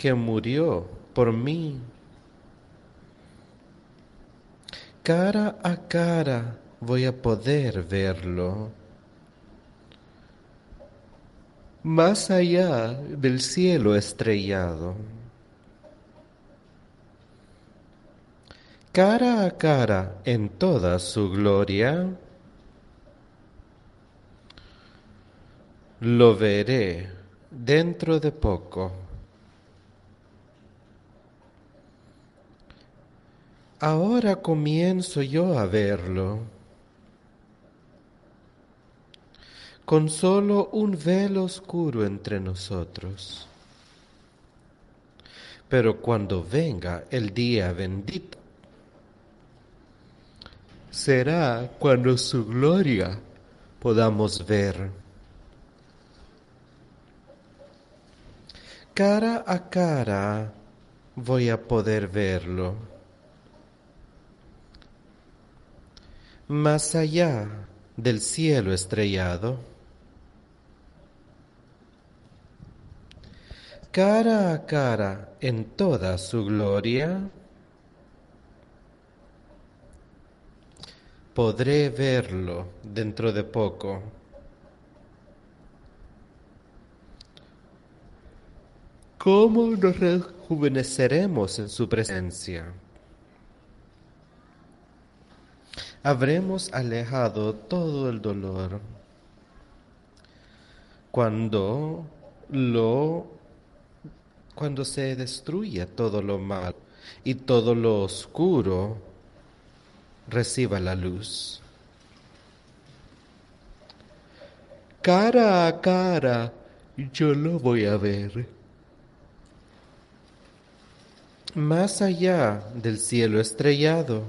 que murió por mí. Cara a cara voy a poder verlo. Más allá del cielo estrellado. Cara a cara en toda su gloria. Lo veré dentro de poco. Ahora comienzo yo a verlo. Con solo un velo oscuro entre nosotros. Pero cuando venga el día bendito, será cuando su gloria podamos ver. cara a cara voy a poder verlo. Más allá del cielo estrellado, cara a cara en toda su gloria, podré verlo dentro de poco. ¿Cómo nos rejuveneceremos en su presencia? Habremos alejado todo el dolor cuando lo cuando se destruya todo lo malo y todo lo oscuro reciba la luz. Cara a cara yo lo voy a ver más allá del cielo estrellado,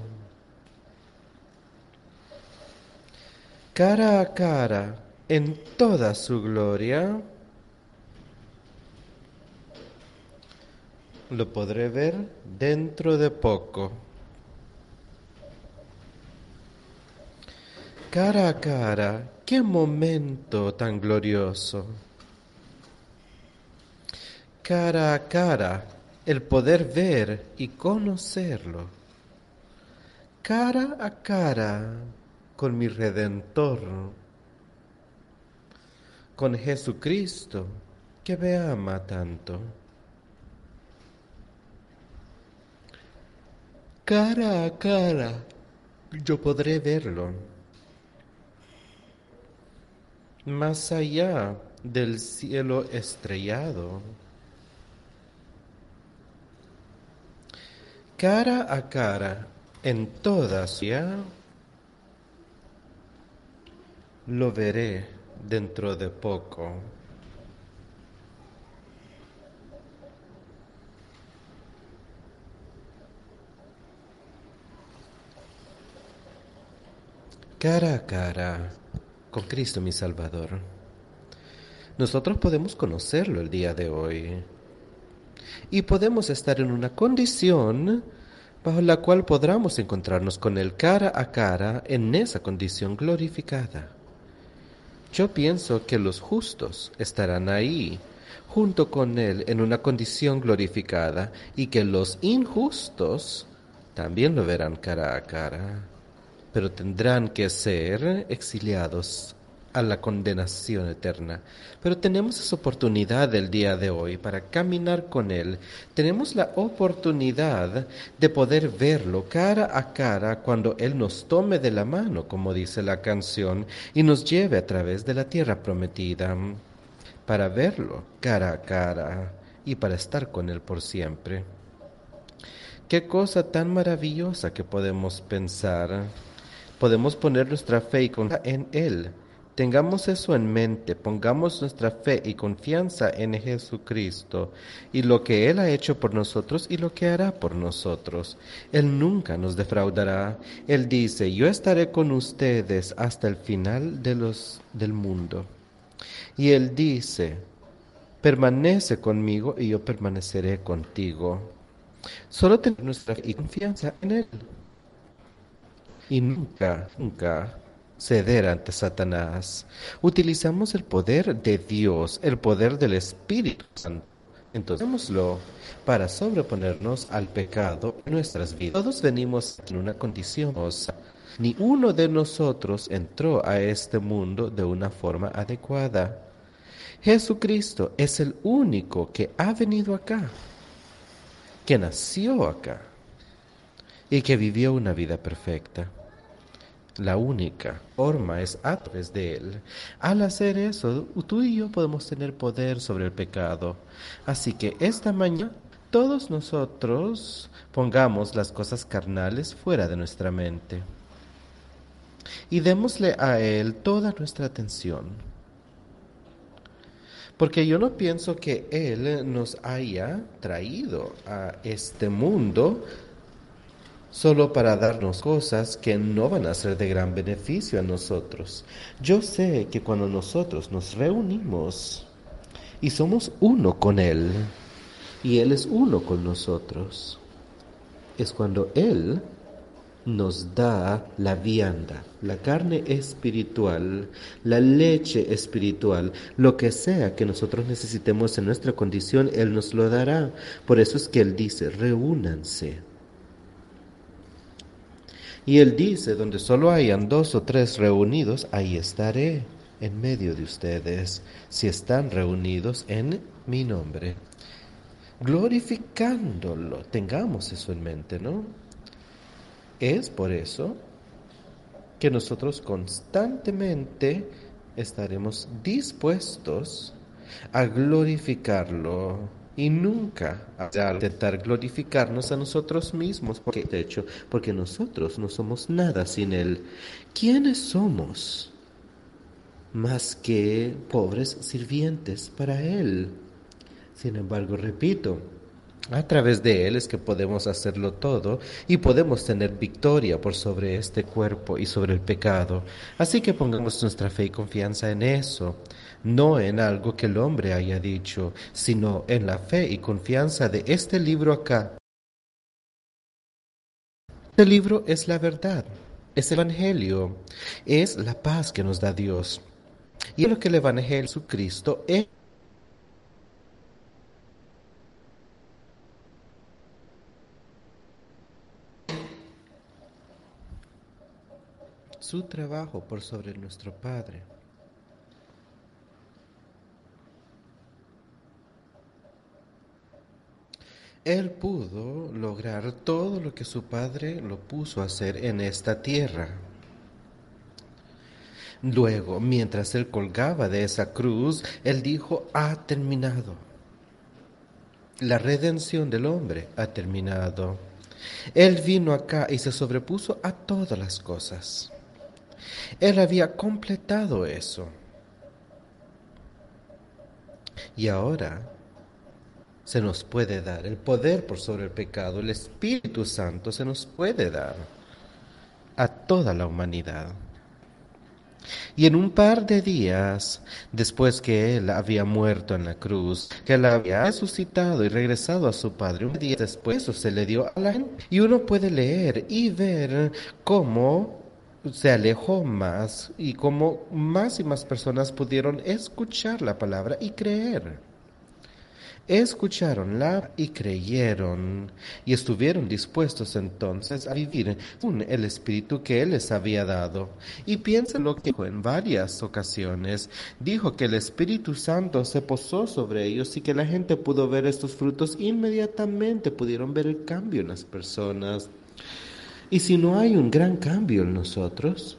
cara a cara en toda su gloria, lo podré ver dentro de poco. Cara a cara, qué momento tan glorioso. Cara a cara, el poder ver y conocerlo cara a cara con mi Redentor, con Jesucristo que me ama tanto. Cara a cara yo podré verlo. Más allá del cielo estrellado cara a cara en toda ya lo veré dentro de poco. Cara a cara con Cristo mi Salvador. Nosotros podemos conocerlo el día de hoy y podemos estar en una condición bajo la cual podamos encontrarnos con Él cara a cara en esa condición glorificada. Yo pienso que los justos estarán ahí junto con Él en una condición glorificada y que los injustos también lo verán cara a cara, pero tendrán que ser exiliados a la condenación eterna. Pero tenemos esa oportunidad el día de hoy para caminar con Él. Tenemos la oportunidad de poder verlo cara a cara cuando Él nos tome de la mano, como dice la canción, y nos lleve a través de la tierra prometida, para verlo cara a cara y para estar con Él por siempre. Qué cosa tan maravillosa que podemos pensar. Podemos poner nuestra fe y confianza en Él Tengamos eso en mente, pongamos nuestra fe y confianza en Jesucristo y lo que Él ha hecho por nosotros y lo que hará por nosotros. Él nunca nos defraudará. Él dice, yo estaré con ustedes hasta el final de los, del mundo. Y Él dice, permanece conmigo y yo permaneceré contigo. Solo tener nuestra fe y confianza en Él. Y nunca, nunca ceder ante Satanás. Utilizamos el poder de Dios, el poder del Espíritu Santo, Entonces, para sobreponernos al pecado en nuestras vidas. Todos venimos en una condición. Ni uno de nosotros entró a este mundo de una forma adecuada. Jesucristo es el único que ha venido acá, que nació acá y que vivió una vida perfecta. La única forma es a través de Él. Al hacer eso, tú y yo podemos tener poder sobre el pecado. Así que esta mañana todos nosotros pongamos las cosas carnales fuera de nuestra mente y démosle a Él toda nuestra atención. Porque yo no pienso que Él nos haya traído a este mundo solo para darnos cosas que no van a ser de gran beneficio a nosotros. Yo sé que cuando nosotros nos reunimos y somos uno con Él, y Él es uno con nosotros, es cuando Él nos da la vianda, la carne espiritual, la leche espiritual, lo que sea que nosotros necesitemos en nuestra condición, Él nos lo dará. Por eso es que Él dice, reúnanse y él dice, donde solo hayan dos o tres reunidos, ahí estaré en medio de ustedes, si están reunidos en mi nombre. Glorificándolo, tengamos eso en mente, ¿no? Es por eso que nosotros constantemente estaremos dispuestos a glorificarlo y nunca intentar glorificarnos a nosotros mismos, porque de hecho, porque nosotros no somos nada sin Él. ¿Quiénes somos? Más que pobres sirvientes para Él. Sin embargo, repito, a través de Él es que podemos hacerlo todo y podemos tener victoria por sobre este cuerpo y sobre el pecado. Así que pongamos nuestra fe y confianza en eso no en algo que el hombre haya dicho, sino en la fe y confianza de este libro acá. Este libro es la verdad, es el Evangelio, es la paz que nos da Dios. Y es lo que el Evangelio de Jesucristo es. Su trabajo por sobre nuestro Padre. Él pudo lograr todo lo que su padre lo puso a hacer en esta tierra. Luego, mientras él colgaba de esa cruz, él dijo, ha terminado. La redención del hombre ha terminado. Él vino acá y se sobrepuso a todas las cosas. Él había completado eso. Y ahora se nos puede dar, el poder por sobre el pecado, el Espíritu Santo se nos puede dar a toda la humanidad. Y en un par de días, después que Él había muerto en la cruz, que Él había resucitado y regresado a su Padre, un día después eso se le dio a la gente. Y uno puede leer y ver cómo se alejó más y cómo más y más personas pudieron escuchar la palabra y creer escucharonla y creyeron, y estuvieron dispuestos entonces a vivir con el Espíritu que Él les había dado. Y piensa lo que dijo en varias ocasiones. Dijo que el Espíritu Santo se posó sobre ellos y que la gente pudo ver estos frutos inmediatamente, pudieron ver el cambio en las personas. Y si no hay un gran cambio en nosotros,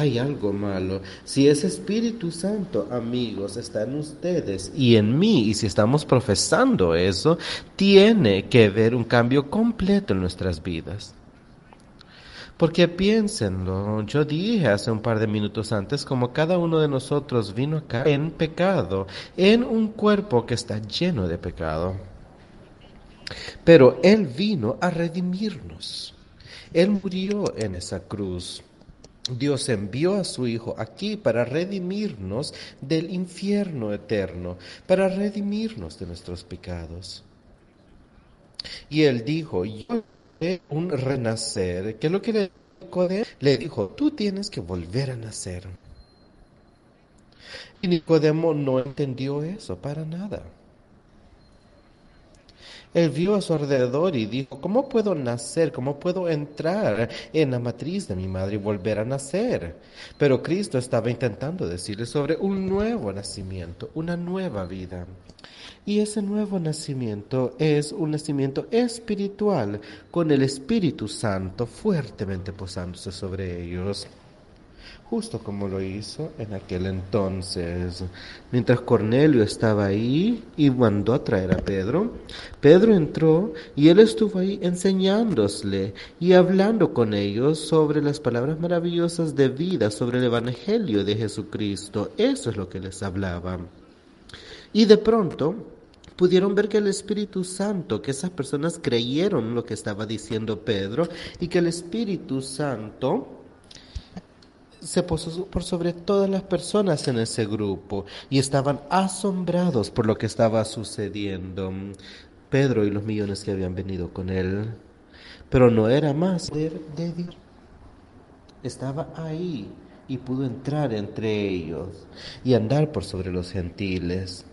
hay algo malo. Si ese Espíritu Santo, amigos, está en ustedes y en mí, y si estamos profesando eso, tiene que haber un cambio completo en nuestras vidas. Porque piénsenlo, yo dije hace un par de minutos antes como cada uno de nosotros vino acá en pecado, en un cuerpo que está lleno de pecado. Pero Él vino a redimirnos. Él murió en esa cruz Dios envió a su Hijo aquí para redimirnos del infierno eterno, para redimirnos de nuestros pecados. Y él dijo, yo haré un renacer, que es lo que le Nicodemo le dijo, tú tienes que volver a nacer. Y Nicodemo no entendió eso para nada. Él vio a su alrededor y dijo, ¿cómo puedo nacer? ¿Cómo puedo entrar en la matriz de mi madre y volver a nacer? Pero Cristo estaba intentando decirle sobre un nuevo nacimiento, una nueva vida. Y ese nuevo nacimiento es un nacimiento espiritual, con el Espíritu Santo fuertemente posándose sobre ellos justo como lo hizo en aquel entonces. Mientras Cornelio estaba ahí y mandó a traer a Pedro, Pedro entró y él estuvo ahí enseñándosle y hablando con ellos sobre las palabras maravillosas de vida, sobre el Evangelio de Jesucristo. Eso es lo que les hablaba. Y de pronto pudieron ver que el Espíritu Santo, que esas personas creyeron lo que estaba diciendo Pedro y que el Espíritu Santo se posó por sobre todas las personas en ese grupo y estaban asombrados por lo que estaba sucediendo. Pedro y los millones que habían venido con él. Pero no era más de Dios. Estaba ahí y pudo entrar entre ellos y andar por sobre los gentiles.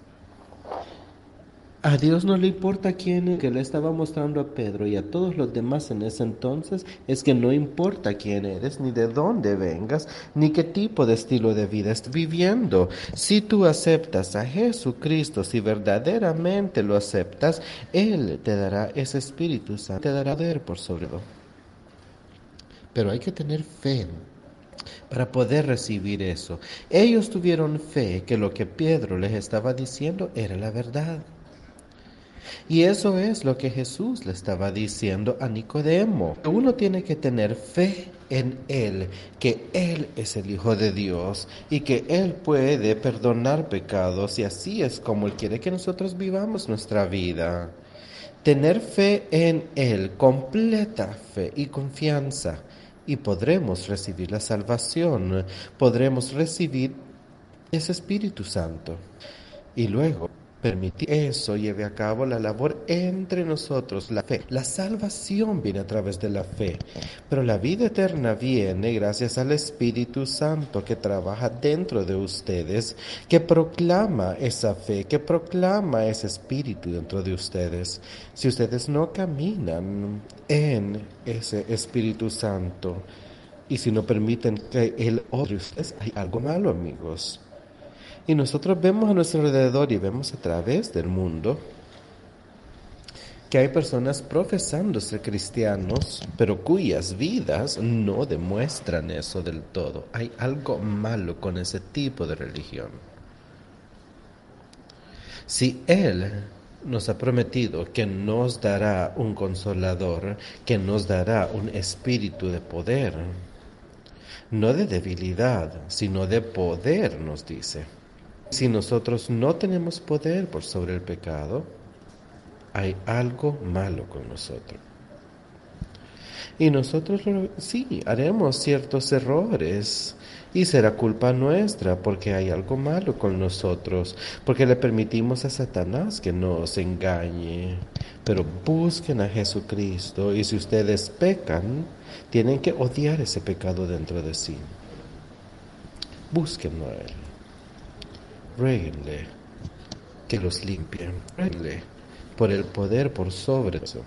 A Dios no le importa quién que le estaba mostrando a Pedro y a todos los demás en ese entonces es que no importa quién eres, ni de dónde vengas, ni qué tipo de estilo de vida estás viviendo. Si tú aceptas a Jesucristo, si verdaderamente lo aceptas, Él te dará ese Espíritu Santo, te dará poder por sobre todo. Pero hay que tener fe para poder recibir eso. Ellos tuvieron fe que lo que Pedro les estaba diciendo era la verdad. Y eso es lo que Jesús le estaba diciendo a Nicodemo. Uno tiene que tener fe en Él, que Él es el Hijo de Dios y que Él puede perdonar pecados y así es como Él quiere que nosotros vivamos nuestra vida. Tener fe en Él, completa fe y confianza y podremos recibir la salvación, podremos recibir ese Espíritu Santo. Y luego Permitir eso lleve a cabo la labor entre nosotros, la fe. La salvación viene a través de la fe, pero la vida eterna viene gracias al Espíritu Santo que trabaja dentro de ustedes, que proclama esa fe, que proclama ese Espíritu dentro de ustedes. Si ustedes no caminan en ese Espíritu Santo y si no permiten que el otro hay algo malo, amigos. Y nosotros vemos a nuestro alrededor y vemos a través del mundo que hay personas profesando ser cristianos, pero cuyas vidas no demuestran eso del todo. Hay algo malo con ese tipo de religión. Si Él nos ha prometido que nos dará un consolador, que nos dará un espíritu de poder, no de debilidad, sino de poder, nos dice. Si nosotros no tenemos poder por sobre el pecado, hay algo malo con nosotros. Y nosotros sí, haremos ciertos errores y será culpa nuestra porque hay algo malo con nosotros, porque le permitimos a Satanás que nos engañe. Pero busquen a Jesucristo y si ustedes pecan, tienen que odiar ese pecado dentro de sí. Búsquenlo a Él que los limpie, por el poder por sobre eso.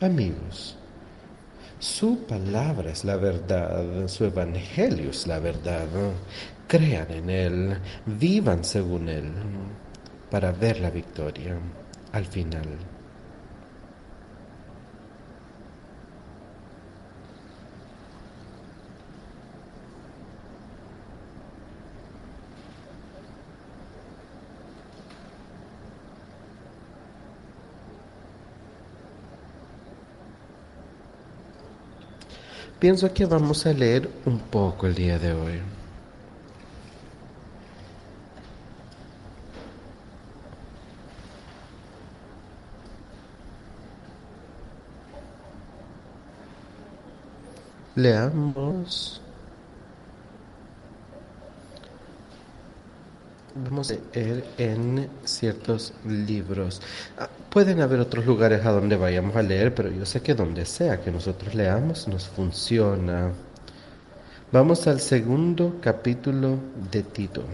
Amigos, su palabra es la verdad, su evangelio es la verdad. Crean en Él, vivan según Él, para ver la victoria al final. Pienso que vamos a leer un poco el día de hoy. Leamos Vamos a leer en ciertos libros. Ah, pueden haber otros lugares a donde vayamos a leer, pero yo sé que donde sea que nosotros leamos nos funciona. Vamos al segundo capítulo de Tito.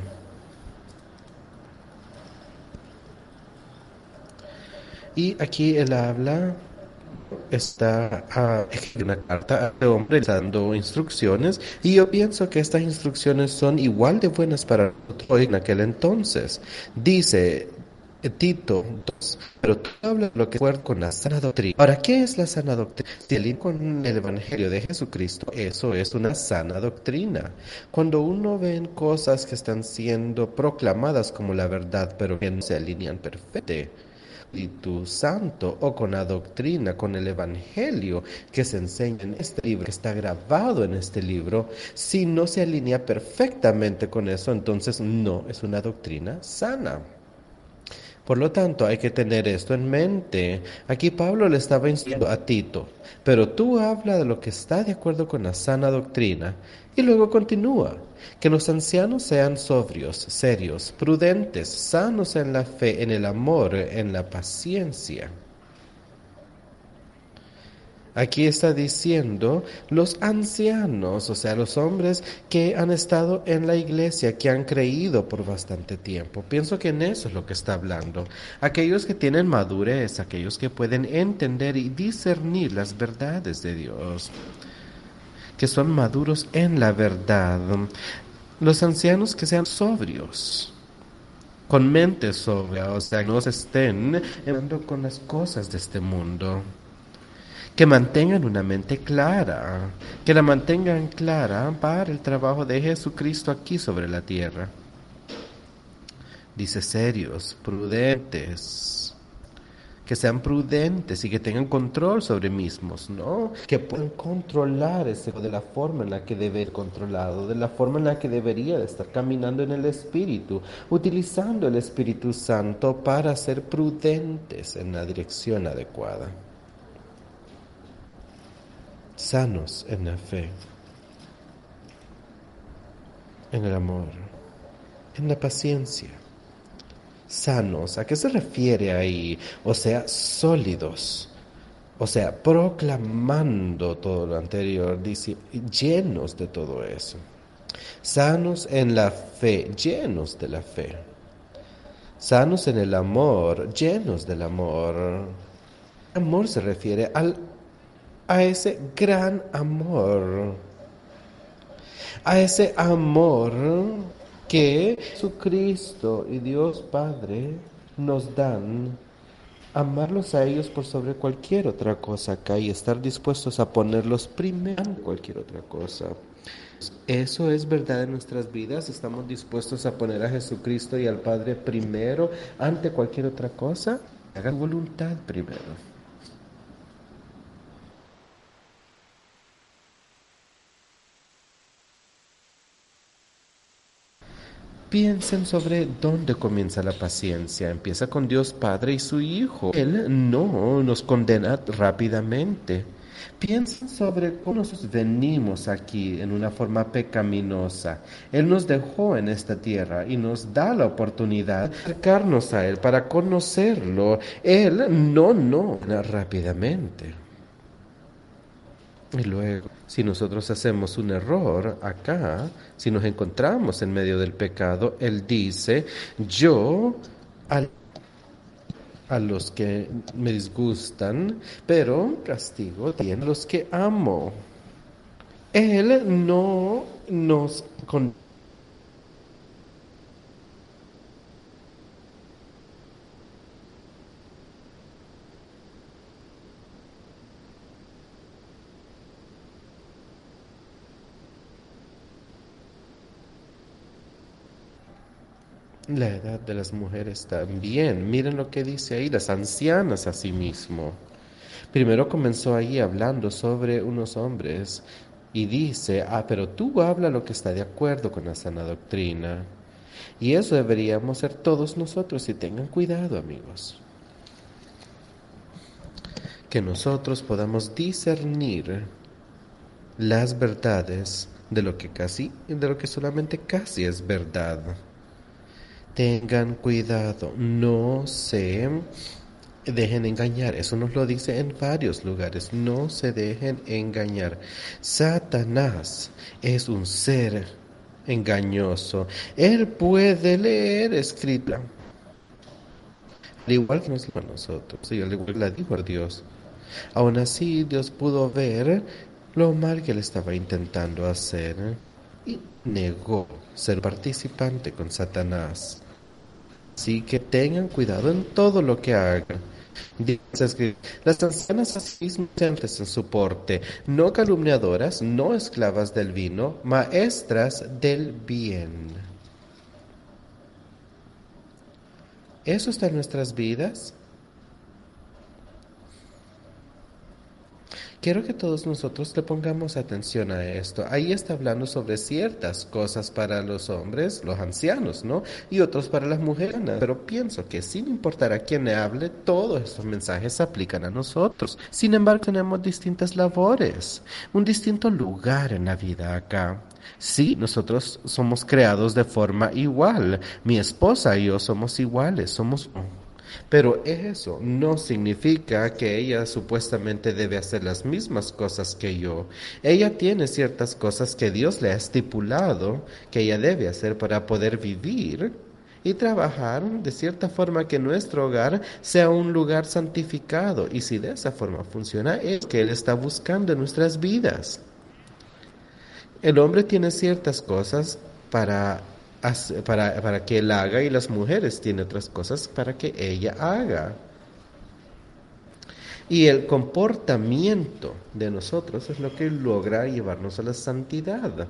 Y aquí él habla, está a una carta a este hombre dando instrucciones y yo pienso que estas instrucciones son igual de buenas para hoy en aquel entonces. Dice, Tito 2, pero tú hablas lo que acuerdo con la sana doctrina. Ahora, ¿qué es la sana doctrina? Si con el Evangelio de Jesucristo, eso es una sana doctrina. Cuando uno ve cosas que están siendo proclamadas como la verdad, pero que no se alinean perfectamente, Espíritu Santo o con la doctrina, con el Evangelio que se enseña en este libro, que está grabado en este libro, si no se alinea perfectamente con eso, entonces no es una doctrina sana. Por lo tanto, hay que tener esto en mente. Aquí Pablo le estaba instruyendo a Tito, pero tú habla de lo que está de acuerdo con la sana doctrina. Y luego continúa, que los ancianos sean sobrios, serios, prudentes, sanos en la fe, en el amor, en la paciencia. Aquí está diciendo los ancianos, o sea, los hombres que han estado en la iglesia, que han creído por bastante tiempo. Pienso que en eso es lo que está hablando. Aquellos que tienen madurez, aquellos que pueden entender y discernir las verdades de Dios, que son maduros en la verdad. Los ancianos que sean sobrios con mente sobria, o sea, no se estén con las cosas de este mundo que mantengan una mente clara, que la mantengan clara para el trabajo de Jesucristo aquí sobre la tierra. Dice serios, prudentes, que sean prudentes y que tengan control sobre mismos, ¿no? Que puedan controlar ese de la forma en la que debe ser controlado, de la forma en la que debería de estar caminando en el Espíritu, utilizando el Espíritu Santo para ser prudentes en la dirección adecuada sanos en la fe, en el amor, en la paciencia. Sanos, ¿a qué se refiere ahí? O sea, sólidos. O sea, proclamando todo lo anterior, dice, llenos de todo eso. Sanos en la fe, llenos de la fe. Sanos en el amor, llenos del amor. Amor se refiere al a ese gran amor, a ese amor que Jesucristo y Dios Padre nos dan, amarlos a ellos por sobre cualquier otra cosa acá y estar dispuestos a ponerlos primero en cualquier otra cosa. Eso es verdad en nuestras vidas. Estamos dispuestos a poner a Jesucristo y al Padre primero ante cualquier otra cosa. Hagan voluntad primero. Piensen sobre dónde comienza la paciencia. Empieza con Dios Padre y su Hijo. Él no nos condena rápidamente. Piensen sobre cómo nosotros venimos aquí en una forma pecaminosa. Él nos dejó en esta tierra y nos da la oportunidad de acercarnos a Él para conocerlo. Él no, no, rápidamente. Y luego, si nosotros hacemos un error acá, si nos encontramos en medio del pecado, Él dice, yo a los que me disgustan, pero castigo también a los que amo. Él no nos La edad de las mujeres también. Miren lo que dice ahí, las ancianas a sí mismo. Primero comenzó ahí hablando sobre unos hombres y dice, ah, pero tú habla lo que está de acuerdo con la sana doctrina. Y eso deberíamos ser todos nosotros y tengan cuidado amigos. Que nosotros podamos discernir las verdades de lo que casi, de lo que solamente casi es verdad. Tengan cuidado, no se dejen engañar. Eso nos lo dice en varios lugares. No se dejen engañar. Satanás es un ser engañoso. Él puede leer escrita al igual que nos a nosotros, y al igual que la dijo a Dios. Aún así, Dios pudo ver lo mal que él estaba intentando hacer y negó ser participante con Satanás. Así que tengan cuidado en todo lo que hagan. Dice que las ancianas así en su porte, no calumniadoras, no esclavas del vino, maestras del bien. ¿Eso está en nuestras vidas? Quiero que todos nosotros le pongamos atención a esto. Ahí está hablando sobre ciertas cosas para los hombres, los ancianos, ¿no? Y otros para las mujeres. Pero pienso que sin importar a quién le hable, todos estos mensajes se aplican a nosotros. Sin embargo, tenemos distintas labores, un distinto lugar en la vida acá. Sí, nosotros somos creados de forma igual. Mi esposa y yo somos iguales, somos pero eso no significa que ella supuestamente debe hacer las mismas cosas que yo. Ella tiene ciertas cosas que Dios le ha estipulado que ella debe hacer para poder vivir y trabajar de cierta forma que nuestro hogar sea un lugar santificado. Y si de esa forma funciona, es que Él está buscando en nuestras vidas. El hombre tiene ciertas cosas para para, para que él haga y las mujeres tienen otras cosas para que ella haga. Y el comportamiento de nosotros es lo que logra llevarnos a la santidad.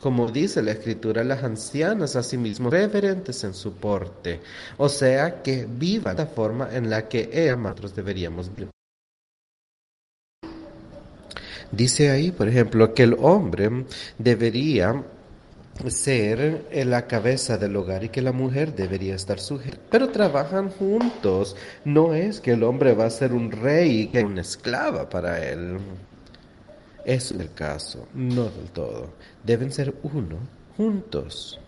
Como dice la escritura, las ancianas asimismo reverentes en su porte, o sea que vivan la forma en la que ellas nosotros deberíamos vivir. Dice ahí, por ejemplo, que el hombre debería ser la cabeza del hogar y que la mujer debería estar sujeta. Pero trabajan juntos. No es que el hombre va a ser un rey y que una esclava para él. Es el caso, no del todo. Deben ser uno, juntos.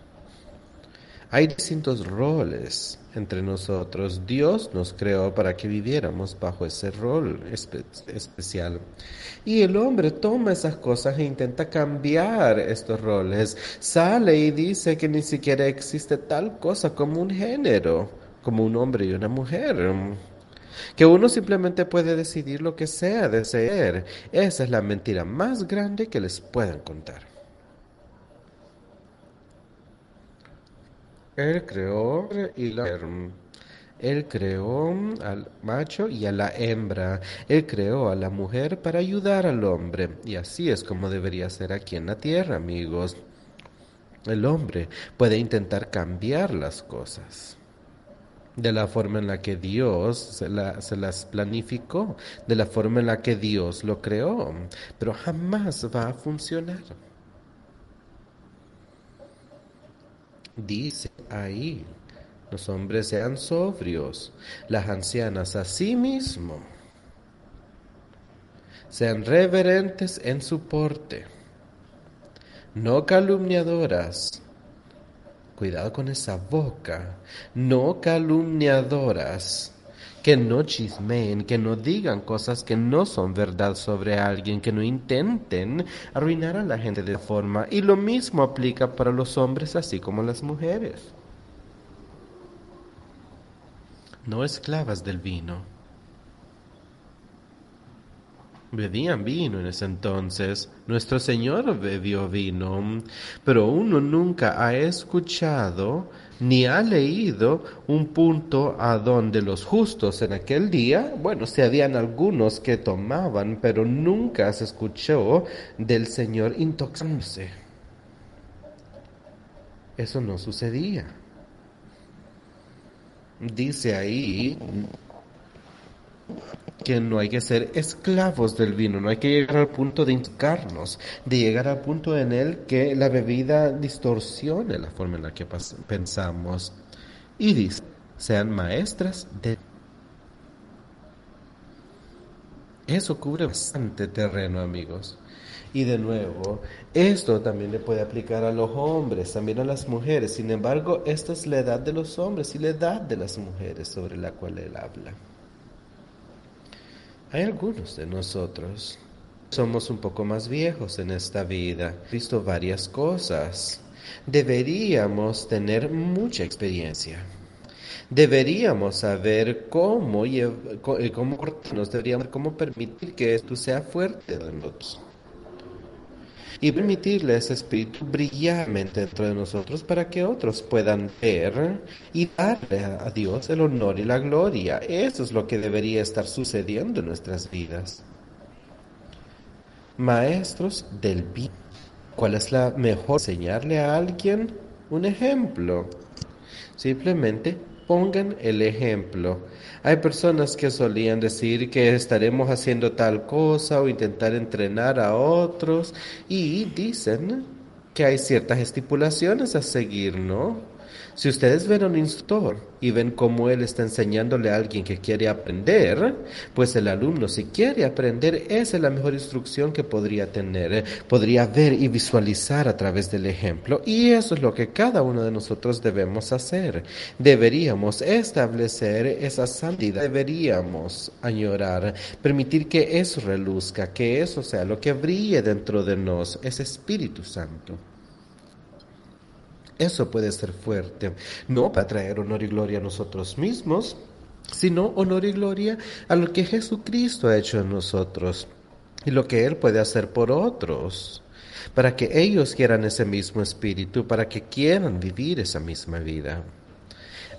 Hay distintos roles entre nosotros. Dios nos creó para que viviéramos bajo ese rol especial. Y el hombre toma esas cosas e intenta cambiar estos roles. Sale y dice que ni siquiera existe tal cosa como un género, como un hombre y una mujer. Que uno simplemente puede decidir lo que sea de ser. Esa es la mentira más grande que les puedan contar. Él creó y la él creó al macho y a la hembra. Él creó a la mujer para ayudar al hombre. Y así es como debería ser aquí en la tierra, amigos. El hombre puede intentar cambiar las cosas de la forma en la que Dios se, se, las planificó, de la forma en la que Dios lo creó, pero jamás va a funcionar. Dice ahí, los hombres sean sobrios, las ancianas asimismo sean reverentes en su porte, no calumniadoras. Cuidado con esa boca, no calumniadoras que no chismeen, que no digan cosas que no son verdad sobre alguien, que no intenten arruinar a la gente de forma. Y lo mismo aplica para los hombres así como las mujeres. No esclavas del vino. Bebían vino en ese entonces. Nuestro Señor bebió vino, pero uno nunca ha escuchado ni ha leído un punto a donde los justos en aquel día, bueno, se habían algunos que tomaban, pero nunca se escuchó del Señor intoxicándose. Eso no sucedía. Dice ahí que no hay que ser esclavos del vino, no hay que llegar al punto de intoxicarnos, de llegar al punto en el que la bebida distorsione la forma en la que pensamos. Y dice, sean maestras de... Eso cubre bastante terreno, amigos. Y de nuevo, esto también le puede aplicar a los hombres, también a las mujeres. Sin embargo, esta es la edad de los hombres y la edad de las mujeres sobre la cual él habla. Hay algunos de nosotros. Somos un poco más viejos en esta vida, visto varias cosas. Deberíamos tener mucha experiencia. Deberíamos saber cómo, cómo nos deberíamos cómo permitir que esto sea fuerte de nosotros y permitirle ese espíritu brillarmente dentro de nosotros para que otros puedan ver y darle a Dios el honor y la gloria. Eso es lo que debería estar sucediendo en nuestras vidas. Maestros del bien. ¿Cuál es la mejor? Enseñarle a alguien un ejemplo. Simplemente pongan el ejemplo. Hay personas que solían decir que estaremos haciendo tal cosa o intentar entrenar a otros y dicen que hay ciertas estipulaciones a seguir, ¿no? Si ustedes ven a un instructor y ven cómo él está enseñándole a alguien que quiere aprender, pues el alumno si quiere aprender, esa es la mejor instrucción que podría tener. Podría ver y visualizar a través del ejemplo y eso es lo que cada uno de nosotros debemos hacer. Deberíamos establecer esa santidad, deberíamos añorar, permitir que eso reluzca, que eso sea lo que brille dentro de nos, ese Espíritu Santo. Eso puede ser fuerte, no para traer honor y gloria a nosotros mismos, sino honor y gloria a lo que Jesucristo ha hecho en nosotros y lo que Él puede hacer por otros, para que ellos quieran ese mismo espíritu, para que quieran vivir esa misma vida.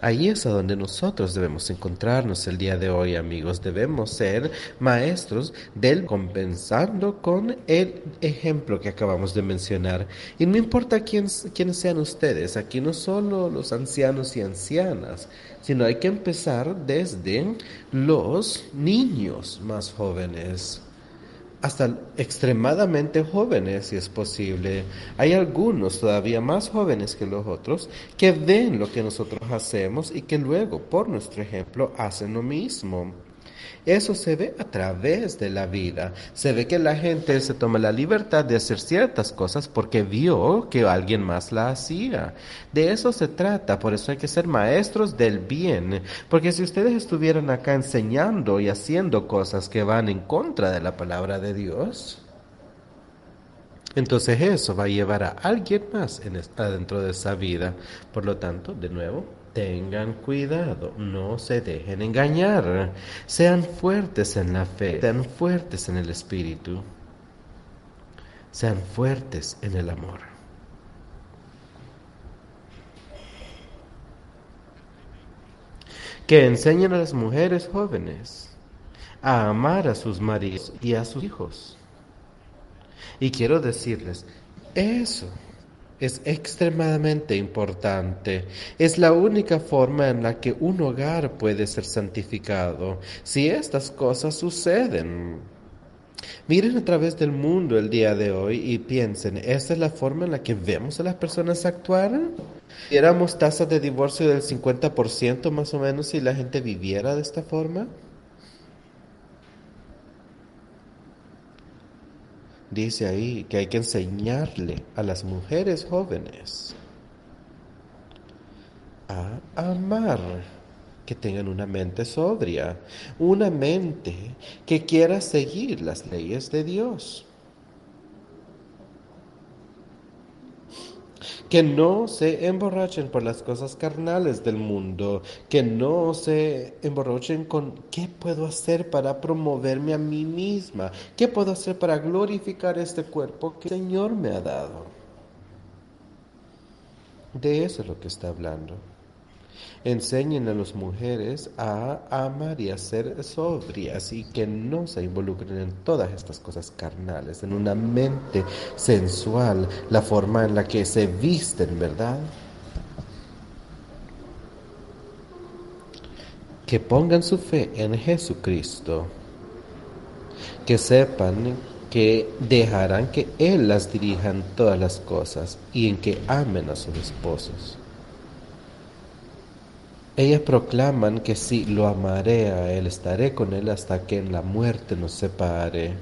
Ahí es a donde nosotros debemos encontrarnos el día de hoy, amigos. Debemos ser maestros del compensando con el ejemplo que acabamos de mencionar. Y no importa quién, quiénes sean ustedes, aquí no solo los ancianos y ancianas, sino hay que empezar desde los niños más jóvenes hasta extremadamente jóvenes, si es posible. Hay algunos todavía más jóvenes que los otros que ven lo que nosotros hacemos y que luego, por nuestro ejemplo, hacen lo mismo. Eso se ve a través de la vida. Se ve que la gente se toma la libertad de hacer ciertas cosas porque vio que alguien más la hacía. De eso se trata. Por eso hay que ser maestros del bien. Porque si ustedes estuvieran acá enseñando y haciendo cosas que van en contra de la palabra de Dios, entonces eso va a llevar a alguien más en de esa vida. Por lo tanto, de nuevo, Tengan cuidado, no se dejen engañar. Sean fuertes en la fe, sean fuertes en el espíritu, sean fuertes en el amor. Que enseñen a las mujeres jóvenes a amar a sus maridos y a sus hijos. Y quiero decirles, eso es extremadamente importante. Es la única forma en la que un hogar puede ser santificado. Si estas cosas suceden, miren a través del mundo el día de hoy y piensen, ¿esta es la forma en la que vemos a las personas actuar? ¿Éramos tasas de divorcio del 50% más o menos si la gente viviera de esta forma? Dice ahí que hay que enseñarle a las mujeres jóvenes a amar, que tengan una mente sobria, una mente que quiera seguir las leyes de Dios. Que no se emborrachen por las cosas carnales del mundo, que no se emborrachen con qué puedo hacer para promoverme a mí misma, qué puedo hacer para glorificar este cuerpo que el Señor me ha dado. De eso es lo que está hablando. Enseñen a las mujeres a amar y a ser sobrias y que no se involucren en todas estas cosas carnales, en una mente sensual, la forma en la que se visten, ¿verdad? Que pongan su fe en Jesucristo, que sepan que dejarán que Él las dirija en todas las cosas y en que amen a sus esposos. Ellas proclaman que si lo amaré a Él, estaré con Él hasta que en la muerte nos separe.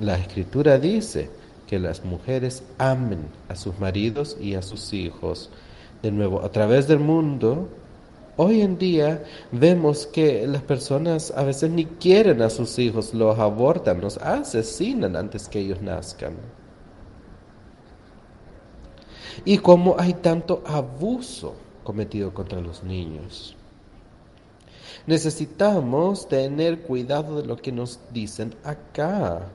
La escritura dice que las mujeres amen a sus maridos y a sus hijos. De nuevo, a través del mundo, hoy en día vemos que las personas a veces ni quieren a sus hijos, los abortan, los asesinan antes que ellos nazcan. Y como hay tanto abuso cometido contra los niños. Necesitamos tener cuidado de lo que nos dicen acá,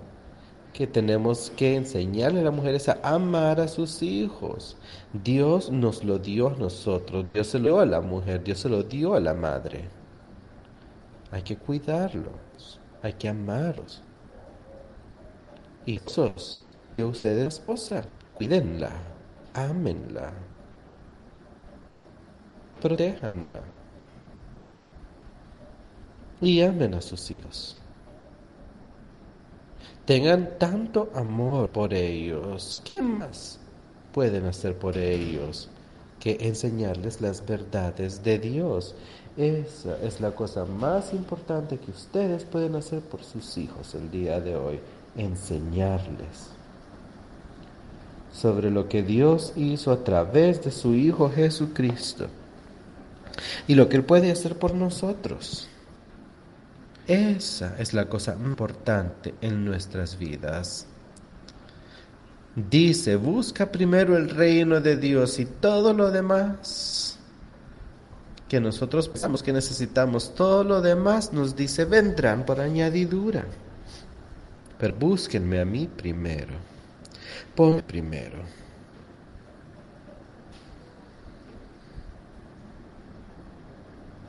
que tenemos que enseñarle a las mujeres a amar a sus hijos. Dios nos lo dio a nosotros, Dios se lo dio a la mujer, Dios se lo dio a la madre. Hay que cuidarlos, hay que amarlos. Hijos, que ustedes esposa, cuídenla, ámenla, protéjanla y amen a sus hijos. Tengan tanto amor por ellos. ¿Qué más pueden hacer por ellos que enseñarles las verdades de Dios? Esa es la cosa más importante que ustedes pueden hacer por sus hijos el día de hoy, enseñarles sobre lo que Dios hizo a través de su Hijo Jesucristo y lo que Él puede hacer por nosotros. Esa es la cosa importante en nuestras vidas. Dice, busca primero el reino de Dios y todo lo demás que nosotros pensamos que necesitamos, todo lo demás nos dice vendrán por añadidura. Pero búsquenme a mí primero. Ponme primero.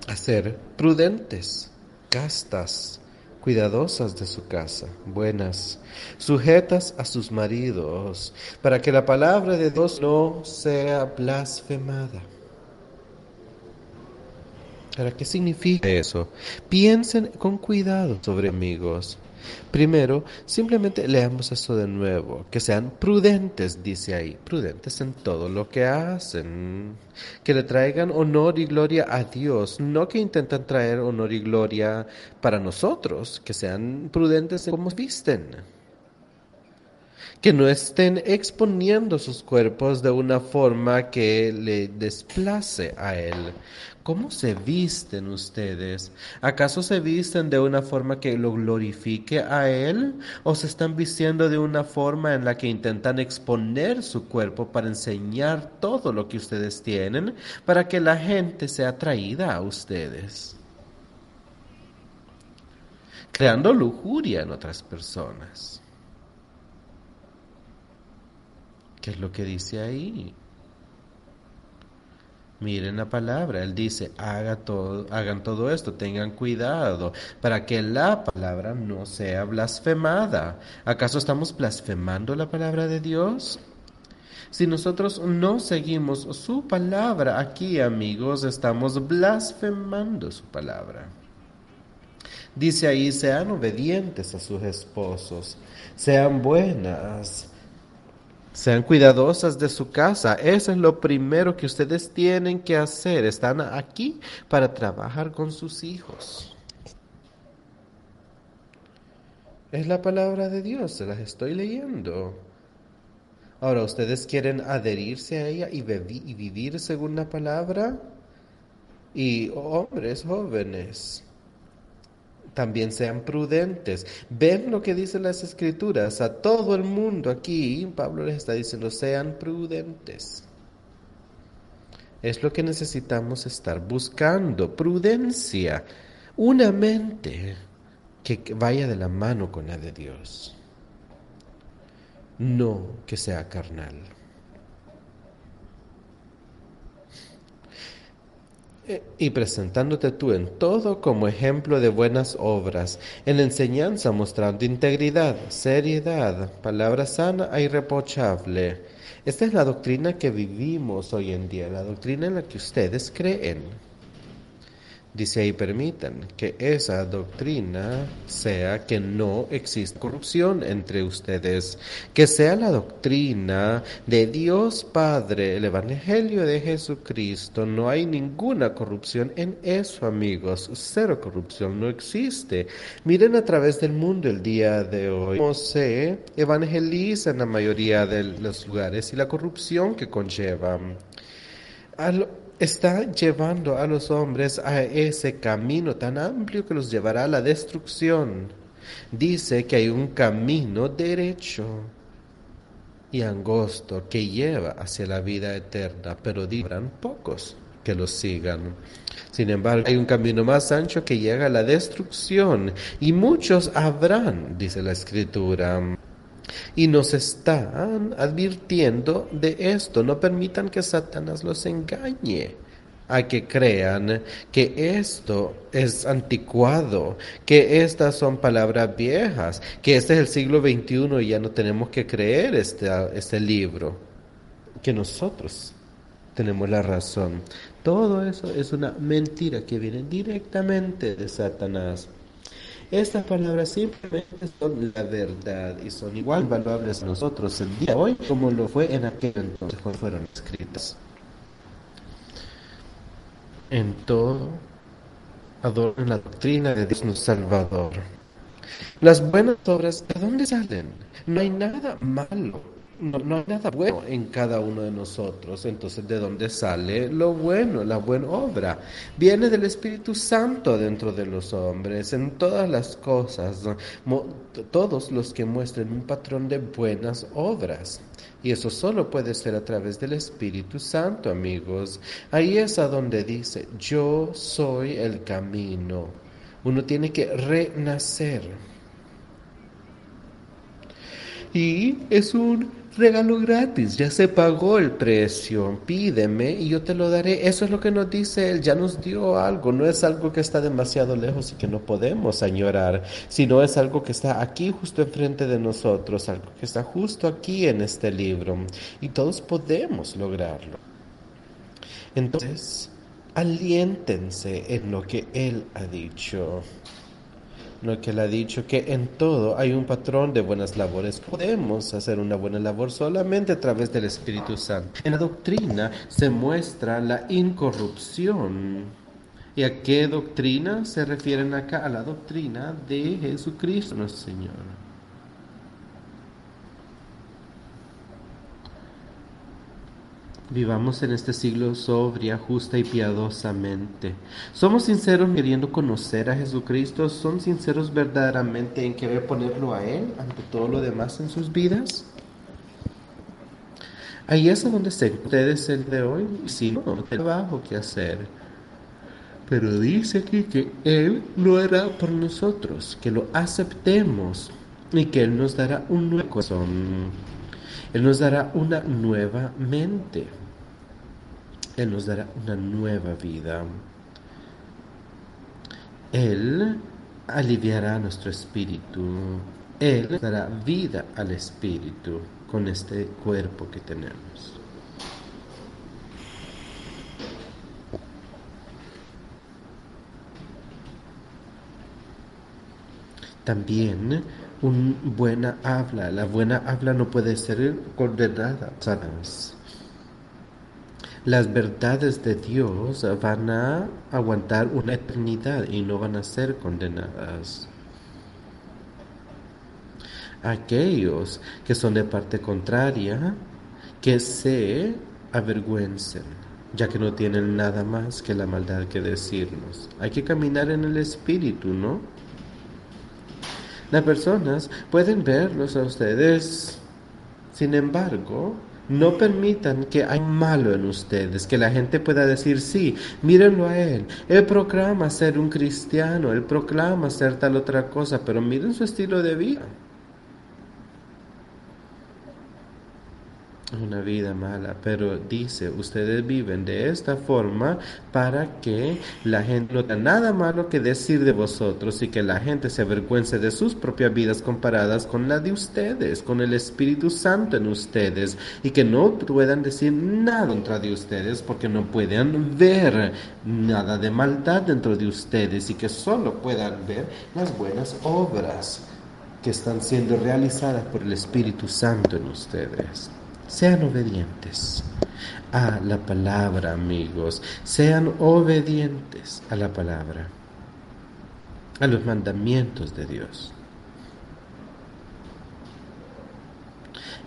A ser prudentes castas, cuidadosas de su casa, buenas, sujetas a sus maridos, para que la palabra de Dios no sea blasfemada. ¿Para qué significa eso? Piensen con cuidado sobre amigos. Primero, simplemente leamos eso de nuevo, que sean prudentes, dice ahí, prudentes en todo lo que hacen, que le traigan honor y gloria a Dios, no que intentan traer honor y gloria para nosotros, que sean prudentes en cómo visten que no estén exponiendo sus cuerpos de una forma que le desplace a Él, ¿Cómo se visten ustedes? ¿Acaso se visten de una forma que lo glorifique a Él? ¿O se están vistiendo de una forma en la que intentan exponer su cuerpo para enseñar todo lo que ustedes tienen para que la gente sea atraída a ustedes? Creando lujuria en otras personas. ¿Qué es lo que dice ahí? Miren la palabra, él dice, haga todo, hagan todo esto, tengan cuidado para que la palabra no sea blasfemada. ¿Acaso estamos blasfemando la palabra de Dios? Si nosotros no seguimos su palabra aquí, amigos, estamos blasfemando su palabra. Dice ahí, sean obedientes a sus esposos, sean buenas, sean cuidadosas de su casa. Eso es lo primero que ustedes tienen que hacer. Están aquí para trabajar con sus hijos. Es la palabra de Dios, se las estoy leyendo. Ahora, ¿ustedes quieren adherirse a ella y, vivir según la palabra? Y hombres jóvenes, también sean prudentes. Ven lo que dicen las escrituras a todo el mundo aquí. Pablo les está diciendo, sean prudentes. Es lo que necesitamos estar buscando, prudencia, una mente que vaya de la mano con la de Dios, no que sea carnal. Y presentándote tú en todo como ejemplo de buenas obras, en enseñanza mostrando integridad, seriedad, palabra sana e irreprochable. Esta es la doctrina que vivimos hoy en día, la doctrina en la que ustedes creen. Dice ahí, permitan que esa doctrina sea que no existe corrupción entre ustedes, que sea la doctrina de Dios Padre, el Evangelio de Jesucristo. No hay ninguna corrupción en eso, amigos. Cero corrupción, no existe. Miren a través del mundo el día de hoy cómo se evangeliza en la mayoría de los lugares y la corrupción que conlleva está llevando a los hombres a ese camino tan amplio que los llevará a la destrucción. Dice que hay un camino derecho y angosto que lleva hacia la vida eterna, pero dirán pocos que lo sigan. Sin embargo, hay un camino más ancho que llega a la destrucción y muchos habrán, dice la escritura. Y nos están advirtiendo de esto. No permitan que Satanás los engañe a que crean que esto es anticuado, que estas son palabras viejas, que este es el siglo XXI y ya no tenemos que creer este, este libro, que nosotros tenemos la razón. Todo eso es una mentira que viene directamente de Satanás. Estas palabras simplemente son la verdad y son igual valuables a nosotros el día de hoy como lo fue en aquel entonces cuando fueron escritas. En todo, adoren la doctrina de Dios nuestro Salvador. Las buenas obras, ¿de dónde salen? No hay nada malo no, hay nada bueno en cada uno de nosotros. Entonces, ¿de dónde sale lo bueno, la buena obra? Viene del Espíritu Santo dentro de los hombres, en todas las cosas, todos los que muestren un patrón de buenas obras. Y eso solo puede ser a través del Espíritu Santo, amigos. Ahí es a donde dice, yo soy el camino. Uno tiene que renacer. Y es un regalo gratis, ya se pagó el precio, pídeme y yo te lo daré. Eso es lo que nos dice Él, ya nos dio algo, no es algo que está demasiado lejos y que no podemos añorar, sino es algo que está aquí justo enfrente de nosotros, algo que está justo aquí en este libro. Y todos podemos lograrlo. Entonces, aliéntense en lo que Él ha dicho lo que él ha dicho, que en todo hay un patrón de buenas labores. Podemos hacer una buena labor solamente a través del Espíritu Santo. En la doctrina se muestra la incorrupción. ¿Y a qué doctrina se refieren acá? A la doctrina de Jesucristo nuestro Señor. Vivamos en este siglo sobria, justa y piadosamente. ¿Somos sinceros queriendo conocer a Jesucristo? ¿Son sinceros verdaderamente en querer ponerlo a Él ante todo lo demás en sus vidas? Ahí es donde se ustedes el de hoy. Si no, trabajo que hacer. Pero dice aquí que Él lo hará por nosotros, que lo aceptemos y que Él nos dará un nuevo corazón. Él nos dará una nueva mente. Él nos dará una nueva vida. Él aliviará nuestro espíritu. Él dará vida al espíritu con este cuerpo que tenemos. También una buena habla. La buena habla no puede ser condenada. Sanas. Las verdades de Dios van a aguantar una eternidad y no van a ser condenadas. Aquellos que son de parte contraria, que se avergüencen, ya que no tienen nada más que la maldad que decirnos. Hay que caminar en el Espíritu, ¿no? Las personas pueden verlos a ustedes, sin embargo, no permitan que haya malo en ustedes, que la gente pueda decir, sí, mírenlo a él. Él proclama ser un cristiano, él proclama ser tal otra cosa, pero miren su estilo de vida. Una vida mala, pero dice, ustedes viven de esta forma para que la gente no tenga nada malo que decir de vosotros y que la gente se avergüence de sus propias vidas comparadas con la de ustedes, con el Espíritu Santo en ustedes y que no puedan decir nada contra de ustedes porque no puedan ver nada de maldad dentro de ustedes y que solo puedan ver las buenas obras que están siendo realizadas por el Espíritu Santo en ustedes. Sean obedientes a la palabra, amigos. Sean obedientes a la palabra, a los mandamientos de Dios.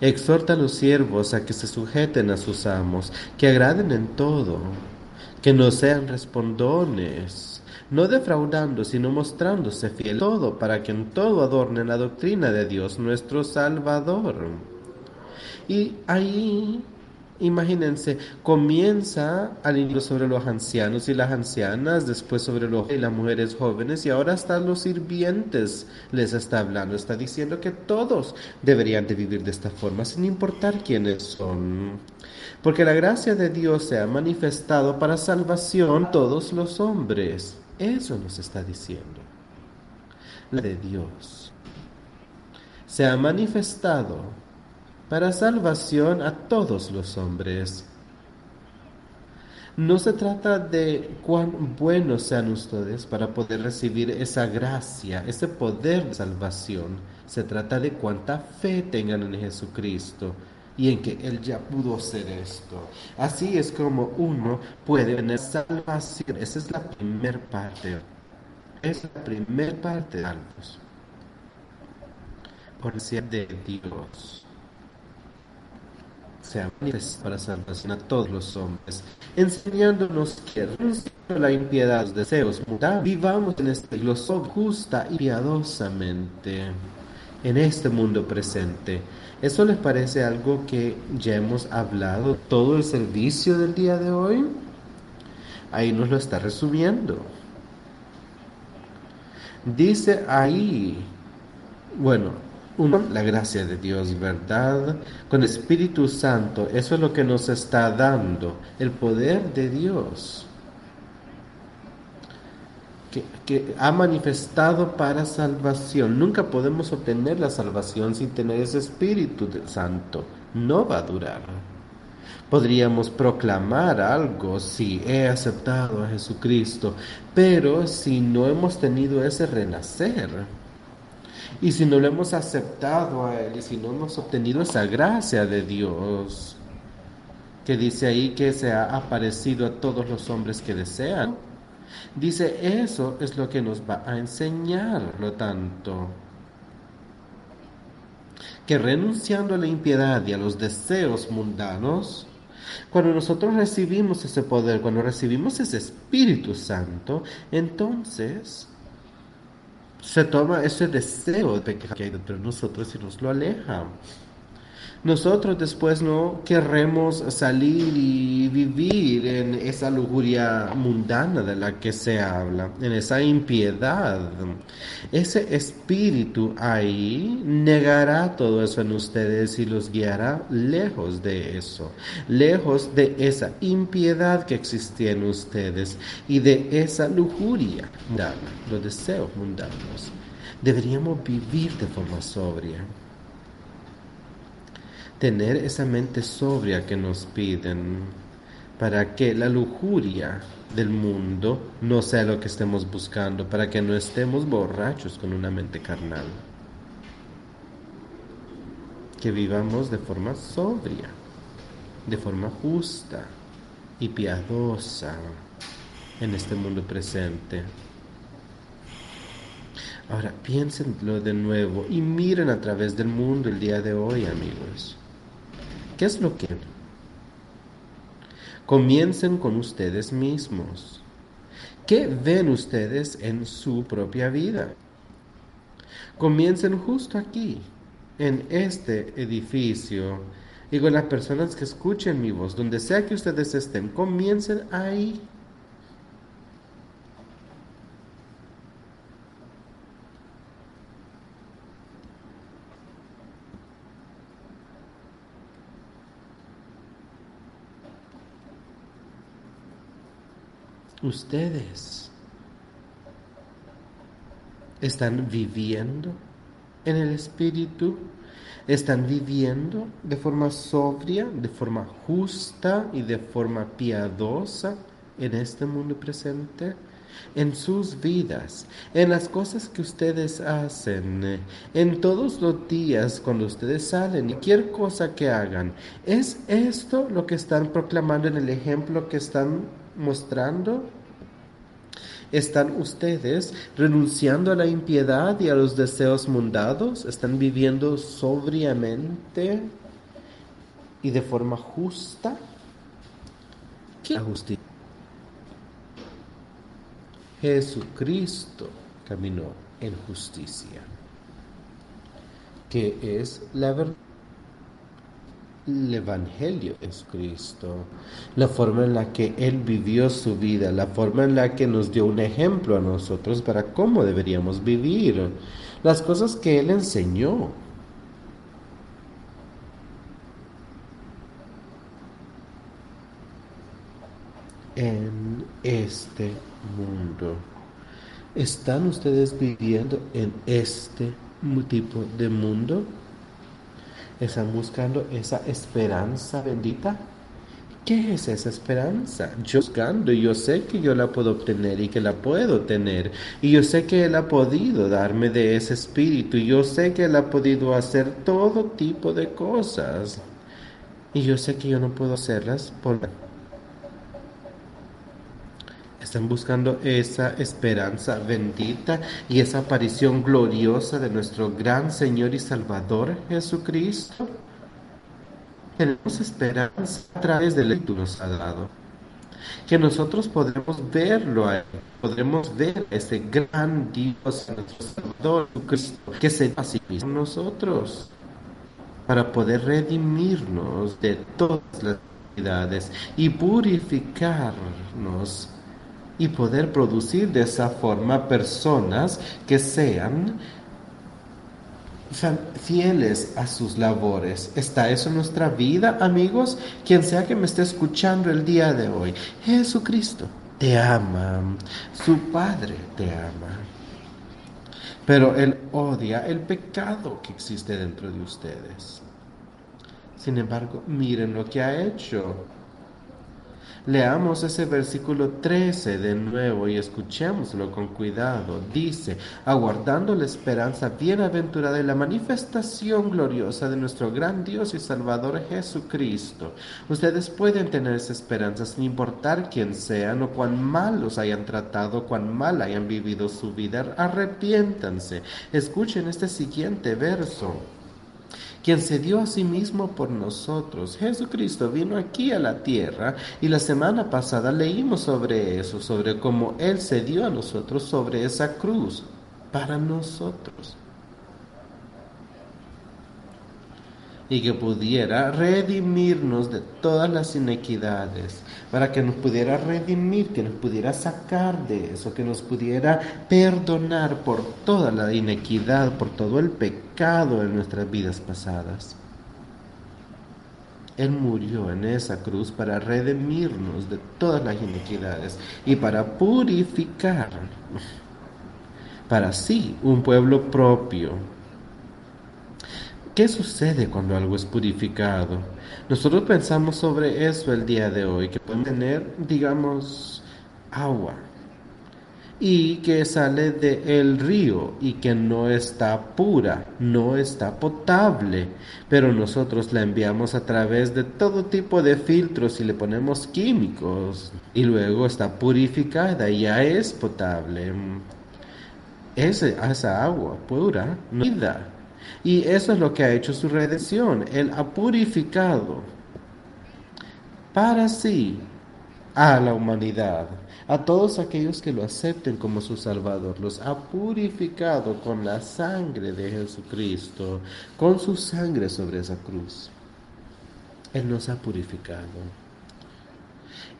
Exhorta a los siervos a que se sujeten a sus amos, que agraden en todo, que no sean respondones, no defraudando, sino mostrándose fiel todo, para que en todo adornen la doctrina de Dios nuestro Salvador. Y ahí Imagínense, comienza al inicio sobre los ancianos y las ancianas, después sobre los y las mujeres jóvenes y ahora hasta los sirvientes les está hablando, está diciendo que todos deberían de vivir de esta forma, sin importar quiénes son. Porque la gracia de Dios se ha manifestado para salvación todos los hombres. Eso nos está diciendo. La de Dios se ha manifestado para salvación a todos los hombres. No se trata de cuán buenos sean ustedes para poder recibir esa gracia, ese poder de salvación. Se trata de cuánta fe tengan en Jesucristo y en que Él ya pudo hacer esto. Así es como uno puede tener salvación. Esa es la primera parte. Es la primera parte de salvos. Por ser de Dios sea para salvación a todos los hombres, enseñándonos que la impiedad, los deseos, vivamos en este siglo justa y piadosamente en este mundo presente. ¿Eso les parece algo que ya hemos hablado todo el servicio del día de hoy? Ahí nos lo está resumiendo. Dice ahí, bueno, la gracia de Dios, ¿verdad? Con Espíritu Santo, eso es lo que nos está dando, el poder de Dios, que, ha manifestado para salvación. Nunca podemos obtener la salvación sin tener ese Espíritu Santo. No va a durar. Podríamos proclamar algo si he aceptado a Jesucristo, pero si no hemos tenido ese renacer, y si no lo hemos aceptado a Él y si no hemos obtenido esa gracia de Dios, que dice ahí que se ha aparecido a todos los hombres que desean, dice eso es lo que nos va a enseñar, lo tanto. Que renunciando a la impiedad y a los deseos mundanos, cuando nosotros recibimos ese poder, cuando recibimos ese Espíritu Santo, entonces se toma ese deseo de que hay dentro de nosotros y nos lo aleja. Nosotros después no querremos salir y vivir en esa lujuria mundana de la que se habla, en esa impiedad. Ese espíritu ahí negará todo eso en ustedes y los guiará lejos de eso, lejos de esa impiedad que existía en ustedes y de esa lujuria mundana, los deseos mundanos. Deberíamos vivir de forma sobria tener esa mente sobria que nos piden para que la lujuria del mundo no sea lo que estemos buscando, para que no estemos borrachos con una mente carnal. Que vivamos de forma sobria, de forma justa y piadosa en este mundo presente. Ahora piénsenlo de nuevo y miren a través del mundo el día de hoy, amigos. ¿Qué es lo que? Comiencen con ustedes mismos. ¿Qué ven ustedes en su propia vida? Comiencen justo aquí, en este edificio, y con las personas que escuchen mi voz, donde sea que ustedes estén, comiencen ahí. Ustedes están viviendo en el Espíritu, están viviendo de forma sobria, de forma justa y de forma piadosa en este mundo presente, en sus vidas, en las cosas que ustedes hacen, en todos los días cuando ustedes salen, cualquier cosa que hagan. ¿Es esto lo que están proclamando en el ejemplo que están mostrando? ¿Están ustedes renunciando a la impiedad y a los deseos mundanos? ¿Están viviendo sobriamente y de forma justa? ¿Qué justicia? Jesucristo caminó en justicia, que es la verdad. El Evangelio es Cristo, la forma en la que Él vivió su vida, la forma en la que nos dio un ejemplo a nosotros para cómo deberíamos vivir, las cosas que Él enseñó. En este mundo. ¿Están ustedes viviendo en este tipo de mundo? Están buscando esa esperanza bendita. ¿Qué es esa esperanza? Yo buscando, y yo sé que yo la puedo obtener y que la puedo tener. Y yo sé que Él ha podido darme de ese espíritu. Y yo sé que Él ha podido hacer todo tipo de cosas. Y yo sé que yo no puedo hacerlas por están buscando esa esperanza bendita y esa aparición gloriosa de nuestro gran Señor y Salvador Jesucristo. Tenemos esperanza a través del que ha dado. Que nosotros podremos verlo a podremos ver ese gran Dios, nuestro Salvador Jesucristo, que se así con nosotros para poder redimirnos de todas las y purificarnos y poder producir de esa forma personas que sean fieles a sus labores. ¿Está eso en nuestra vida, amigos? Quien sea que me esté escuchando el día de hoy, Jesucristo te ama, su Padre te ama. Pero Él odia el pecado que existe dentro de ustedes. Sin embargo, miren lo que ha hecho. Leamos ese versículo 13 de nuevo y escuchémoslo con cuidado. Dice, aguardando la esperanza bienaventurada y la manifestación gloriosa de nuestro gran Dios y Salvador Jesucristo. Ustedes pueden tener esa esperanza sin importar quién sean o cuán mal los hayan tratado, cuán mal hayan vivido su vida. Arrepiéntanse. Escuchen este siguiente verso quien se dio a sí mismo por nosotros. Jesucristo vino aquí a la tierra y la semana pasada leímos sobre eso, sobre cómo Él se dio a nosotros sobre esa cruz, para nosotros. Y que pudiera redimirnos de todas las inequidades, para que nos pudiera redimir, que nos pudiera sacar de eso, que nos pudiera perdonar por toda la inequidad, por todo el pecado en nuestras vidas pasadas. Él murió en esa cruz para redimirnos de todas las inequidades y para purificar para sí un pueblo propio, ¿Qué sucede cuando algo es purificado? Nosotros pensamos sobre eso el día de hoy, que podemos tener, digamos, agua y que sale del río y que no está pura, no está potable, pero nosotros la enviamos a través de todo tipo de filtros y le ponemos químicos y luego está purificada y ya es potable. esa agua pura, no vida y eso es lo que ha hecho su redención. Él ha purificado para sí a la humanidad, a todos aquellos que lo acepten como su Salvador. Los ha purificado con la sangre de Jesucristo, con su sangre sobre esa cruz. Él nos ha purificado.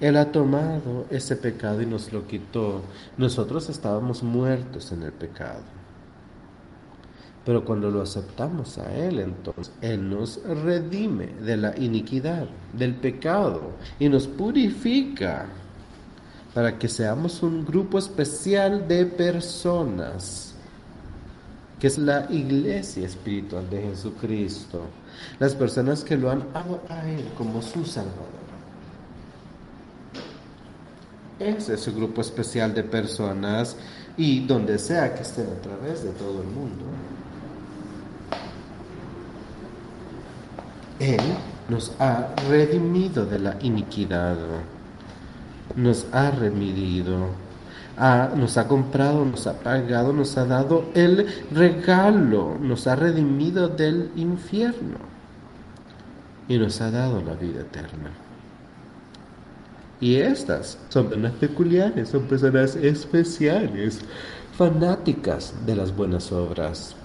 Él ha tomado ese pecado y nos lo quitó. Nosotros estábamos muertos en el pecado. Pero cuando lo aceptamos a Él, entonces Él nos redime de la iniquidad, del pecado, y nos purifica para que seamos un grupo especial de personas, que es la iglesia espiritual de Jesucristo, las personas que lo han amado a Él como su Salvador. Ese es el grupo especial de personas y donde sea que estén a través de todo el mundo. Él nos ha redimido de la iniquidad, nos ha remitido, nos ha comprado, nos ha pagado, nos ha dado el regalo, nos ha redimido del infierno y nos ha dado la vida eterna. Y estas son personas peculiares, son personas especiales, fanáticas de las buenas obras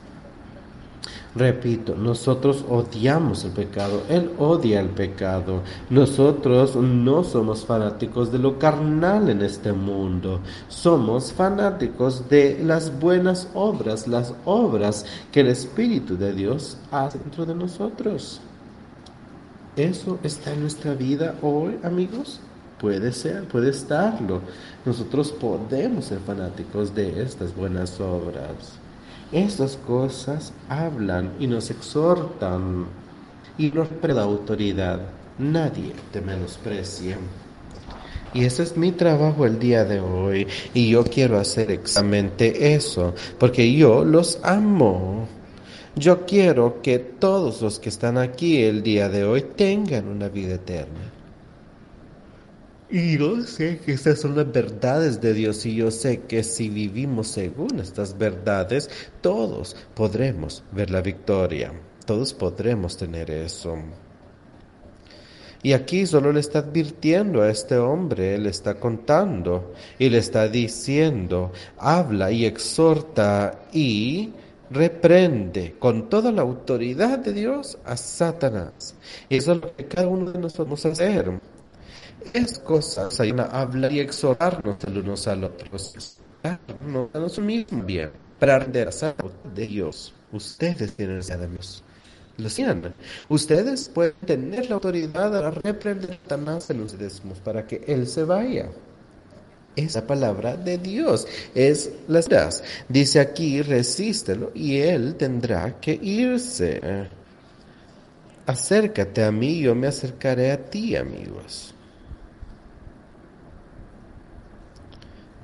Repito, nosotros odiamos el pecado, Él odia el pecado. Nosotros no somos fanáticos de lo carnal en este mundo, somos fanáticos de las buenas obras, las obras que el Espíritu de Dios hace dentro de nosotros. ¿Eso está en nuestra vida hoy, amigos? Puede ser, puede estarlo. Nosotros podemos ser fanáticos de estas buenas obras. Estas cosas hablan y nos exhortan y nos preda autoridad. Nadie te menosprecia. Y ese es mi trabajo el día de hoy. Y yo quiero hacer exactamente eso, porque yo los amo. Yo quiero que todos los que están aquí el día de hoy tengan una vida eterna. Y yo sé que estas son las verdades de Dios y yo sé que si vivimos según estas verdades, todos podremos ver la victoria, todos podremos tener eso. Y aquí solo le está advirtiendo a este hombre, le está contando y le está diciendo, habla y exhorta y reprende con toda la autoridad de Dios a Satanás. Y eso es lo que cada uno de nosotros vamos a hacer es cosas hay una hablar y exhortarnos el unos al otros, a nosotros mismos bien, para aprender a de Dios. Ustedes tienen de Dios. Lo. Ustedes pueden tener la autoridad para reprender Satanás en ustedes mismos para que Él se vaya. Esa palabra de Dios es las Dice aquí, resístelo y Él tendrá que irse. Acércate a mí, yo me acercaré a ti, amigos.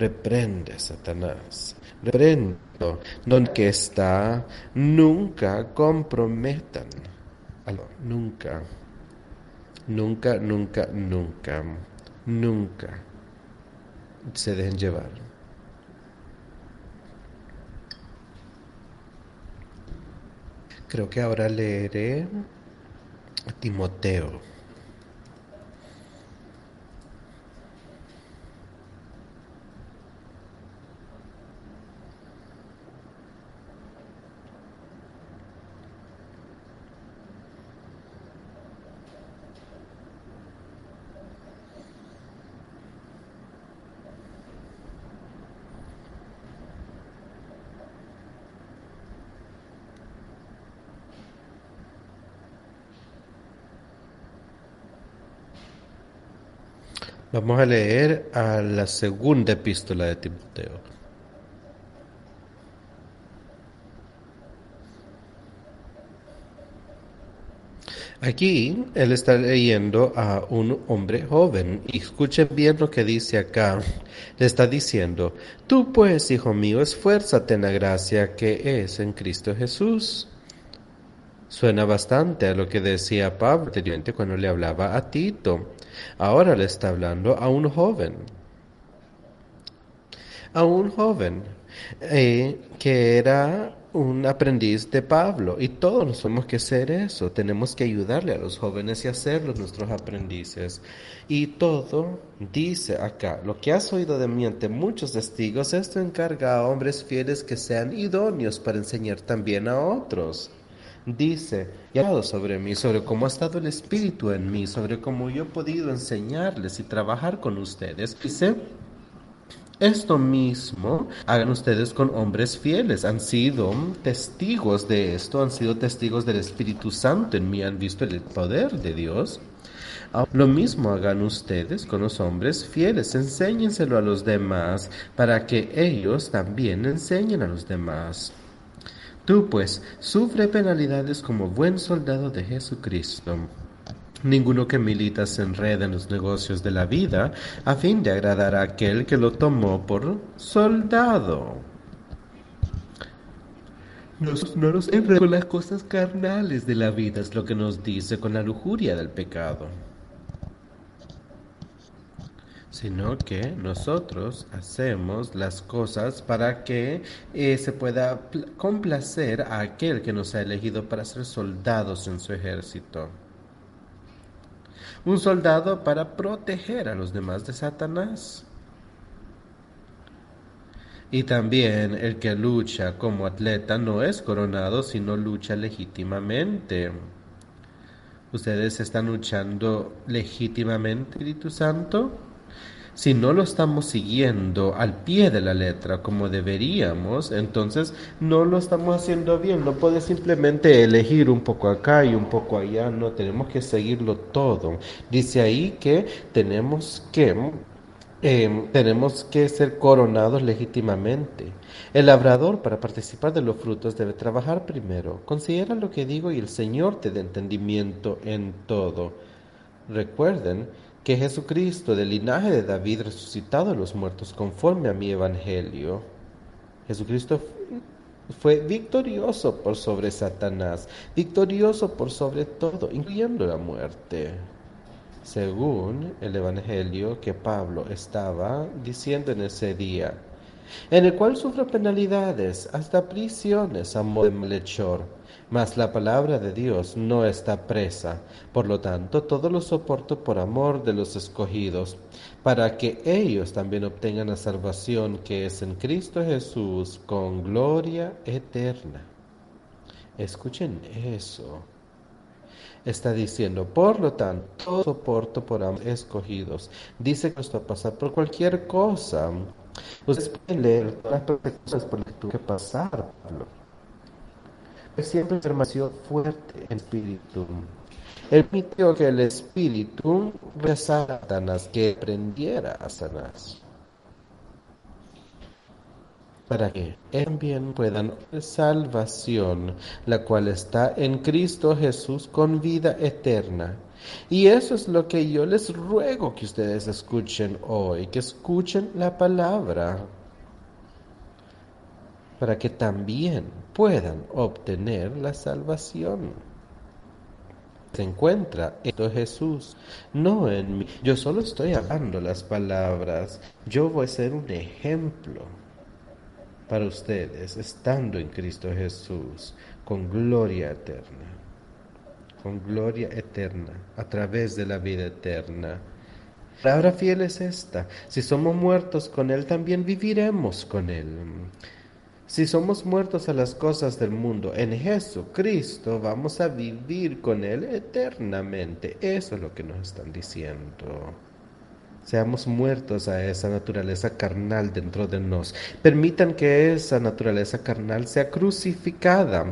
Reprende, Satanás. Reprendo. Donde está, nunca comprometan. Nunca. Nunca, nunca, nunca. Nunca. Se dejen llevar. Creo que ahora leeré a Timoteo. Vamos a leer a la segunda epístola de Timoteo. Aquí él está leyendo a un hombre joven y escuchen bien lo que dice acá. Le está diciendo, tú pues, hijo mío, esfuérzate en la gracia que es en Cristo Jesús. Suena bastante a lo que decía Pablo anteriormente cuando le hablaba a Tito. Ahora le está hablando a un joven. A un joven eh, que era un aprendiz de Pablo. Y todos tenemos que hacer eso. Tenemos que ayudarle a los jóvenes y hacerlos nuestros aprendices. Y todo dice acá, lo que has oído de mí ante muchos testigos, esto encarga a hombres fieles que sean idóneos para enseñar también a otros dice, y ha sobre mí, sobre cómo ha estado el Espíritu en mí, sobre cómo yo he podido enseñarles y trabajar con ustedes. Dice, esto mismo hagan ustedes con hombres fieles. Han sido testigos de esto, han sido testigos del Espíritu Santo en mí, han visto el poder de Dios. Lo mismo hagan ustedes con los hombres fieles, enséñenselo a los demás para que ellos también enseñen a los demás. Tú, pues, sufre penalidades como buen soldado de Jesucristo. Ninguno que milita se enreda en los negocios de la vida a fin de agradar a aquel que lo tomó por soldado. No, no nos enredemos con las cosas carnales de la vida, es lo que nos dice con la lujuria del pecado sino que nosotros hacemos las cosas para que eh, se pueda complacer a aquel que nos ha elegido para ser soldados en su ejército. Un soldado para proteger a los demás de Satanás. Y también el que lucha como atleta no es coronado, sino lucha legítimamente. ¿Ustedes están luchando legítimamente, Espíritu Santo? Si no lo estamos siguiendo al pie de la letra como deberíamos, entonces no lo estamos haciendo bien. No puede simplemente elegir un poco acá y un poco allá. No, tenemos que seguirlo todo. Dice ahí que tenemos que Em, tenemos que ser coronados legítimamente. El labrador para participar de los frutos debe trabajar primero. Considera lo que digo y el Señor te dé entendimiento en todo. Recuerden que Jesucristo del linaje de David resucitado a los muertos conforme a mi evangelio. Jesucristo fue victorioso por sobre Satanás, victorioso por sobre todo, incluyendo la muerte según el Evangelio que Pablo estaba diciendo en ese día, en el cual sufre penalidades, hasta prisiones a modo de malhechor. Mas la palabra de Dios no está presa, por lo tanto todo lo soporto por amor de los escogidos, para que ellos también obtengan la salvación que es en Cristo Jesús con gloria eterna. Escuchen eso está diciendo, por lo tanto, todo soporto por ambos escogidos. Dice que esto va a pasar por cualquier cosa. Ustedes pueden leer las cosas por las que tuvo que pasar. Siempre afirmación fuerte en espíritu. Él permitió que el espíritu rezara a Satanás, que prendiera a Satanás para que también puedan salvación, la cual está en Cristo Jesús con vida eterna. Y eso es lo que yo les ruego que ustedes escuchen hoy, que escuchen la palabra, para que también puedan obtener la salvación. Se encuentra en Jesús, no en mí. Yo solo estoy hablando las palabras, yo voy a ser un ejemplo para ustedes, estando en Cristo Jesús, con gloria eterna, con gloria eterna, a través de la vida eterna. La palabra fiel es esta, si somos muertos con Él, también viviremos con Él. Si somos muertos a las cosas del mundo, en Jesucristo vamos a vivir con Él eternamente. Eso es lo que nos están diciendo. Seamos muertos a esa naturaleza carnal dentro de nos. Permitan que esa naturaleza carnal sea crucificada,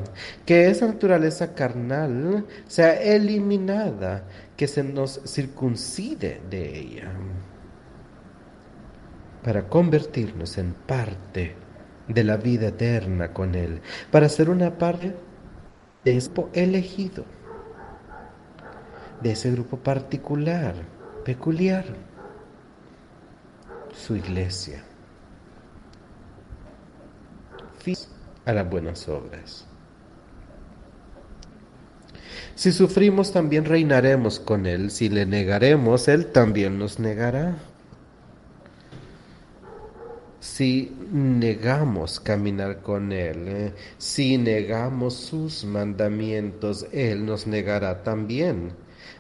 que esa naturaleza carnal sea eliminada, que se nos circuncide de ella, para convertirnos en parte de la vida eterna con Él, para ser una parte de ese elegido, de ese grupo particular, peculiar su iglesia. a las buenas obras. Si sufrimos, también reinaremos con Él. Si le negaremos, Él también nos negará. Si negamos caminar con Él, eh, si negamos sus mandamientos, Él nos negará también.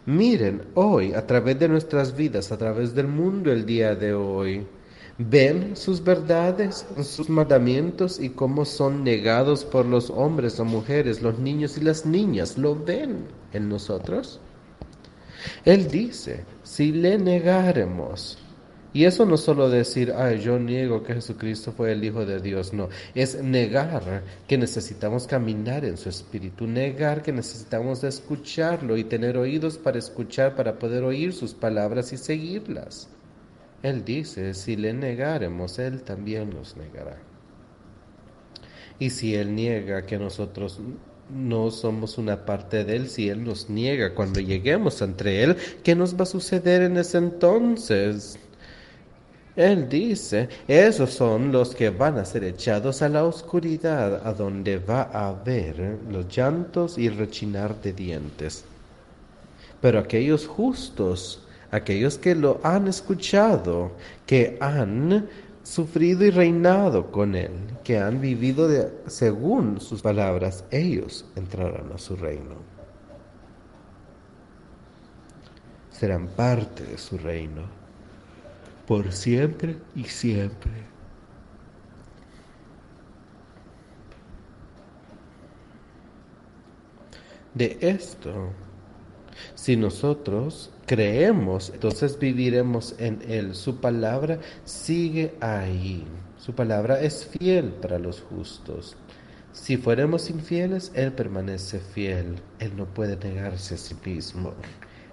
Miren hoy, a través de nuestras vidas, a través del mundo el día de hoy, ven sus verdades, sus mandamientos y cómo son negados por los hombres o mujeres, los niños y las niñas. ¿Lo ven en nosotros? Él dice, si le negáremos, y eso no solo decir, ay, yo niego que Jesucristo fue el Hijo de Dios, no, es negar que necesitamos caminar en su espíritu, negar que necesitamos escucharlo y tener oídos para escuchar, para poder oír sus palabras y seguirlas. Él dice, si le negaremos, Él también nos negará. Y si Él niega que nosotros no somos una parte de Él, si Él nos niega cuando lleguemos entre Él, ¿qué nos va a suceder en ese entonces? Él dice, esos son los que van a ser echados a la oscuridad, a donde va a haber los llantos y rechinar de dientes. Pero aquellos justos, aquellos que lo han escuchado, que han sufrido y reinado con Él, que han vivido según sus palabras, ellos entrarán a su reino. Serán parte de su reino por siempre y siempre. De esto, si nosotros creemos, entonces viviremos en Él. Su palabra sigue ahí. Su palabra es fiel para los justos. Si fuéramos infieles, Él permanece fiel. Él no puede negarse a sí mismo.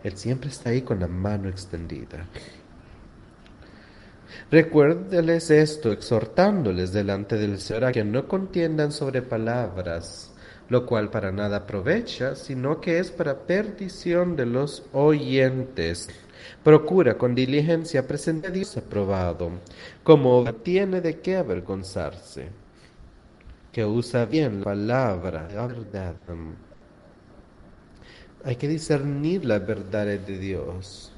Él siempre está ahí con la mano extendida. Recuérdeles esto, exhortándoles delante del Señor a que no contiendan sobre palabras, lo cual para nada aprovecha, sino que es para perdición de los oyentes. Procura con diligencia presentar a Dios aprobado, como tiene de qué avergonzarse, que usa bien la palabra, la verdad. Hay que discernir las verdades de Dios.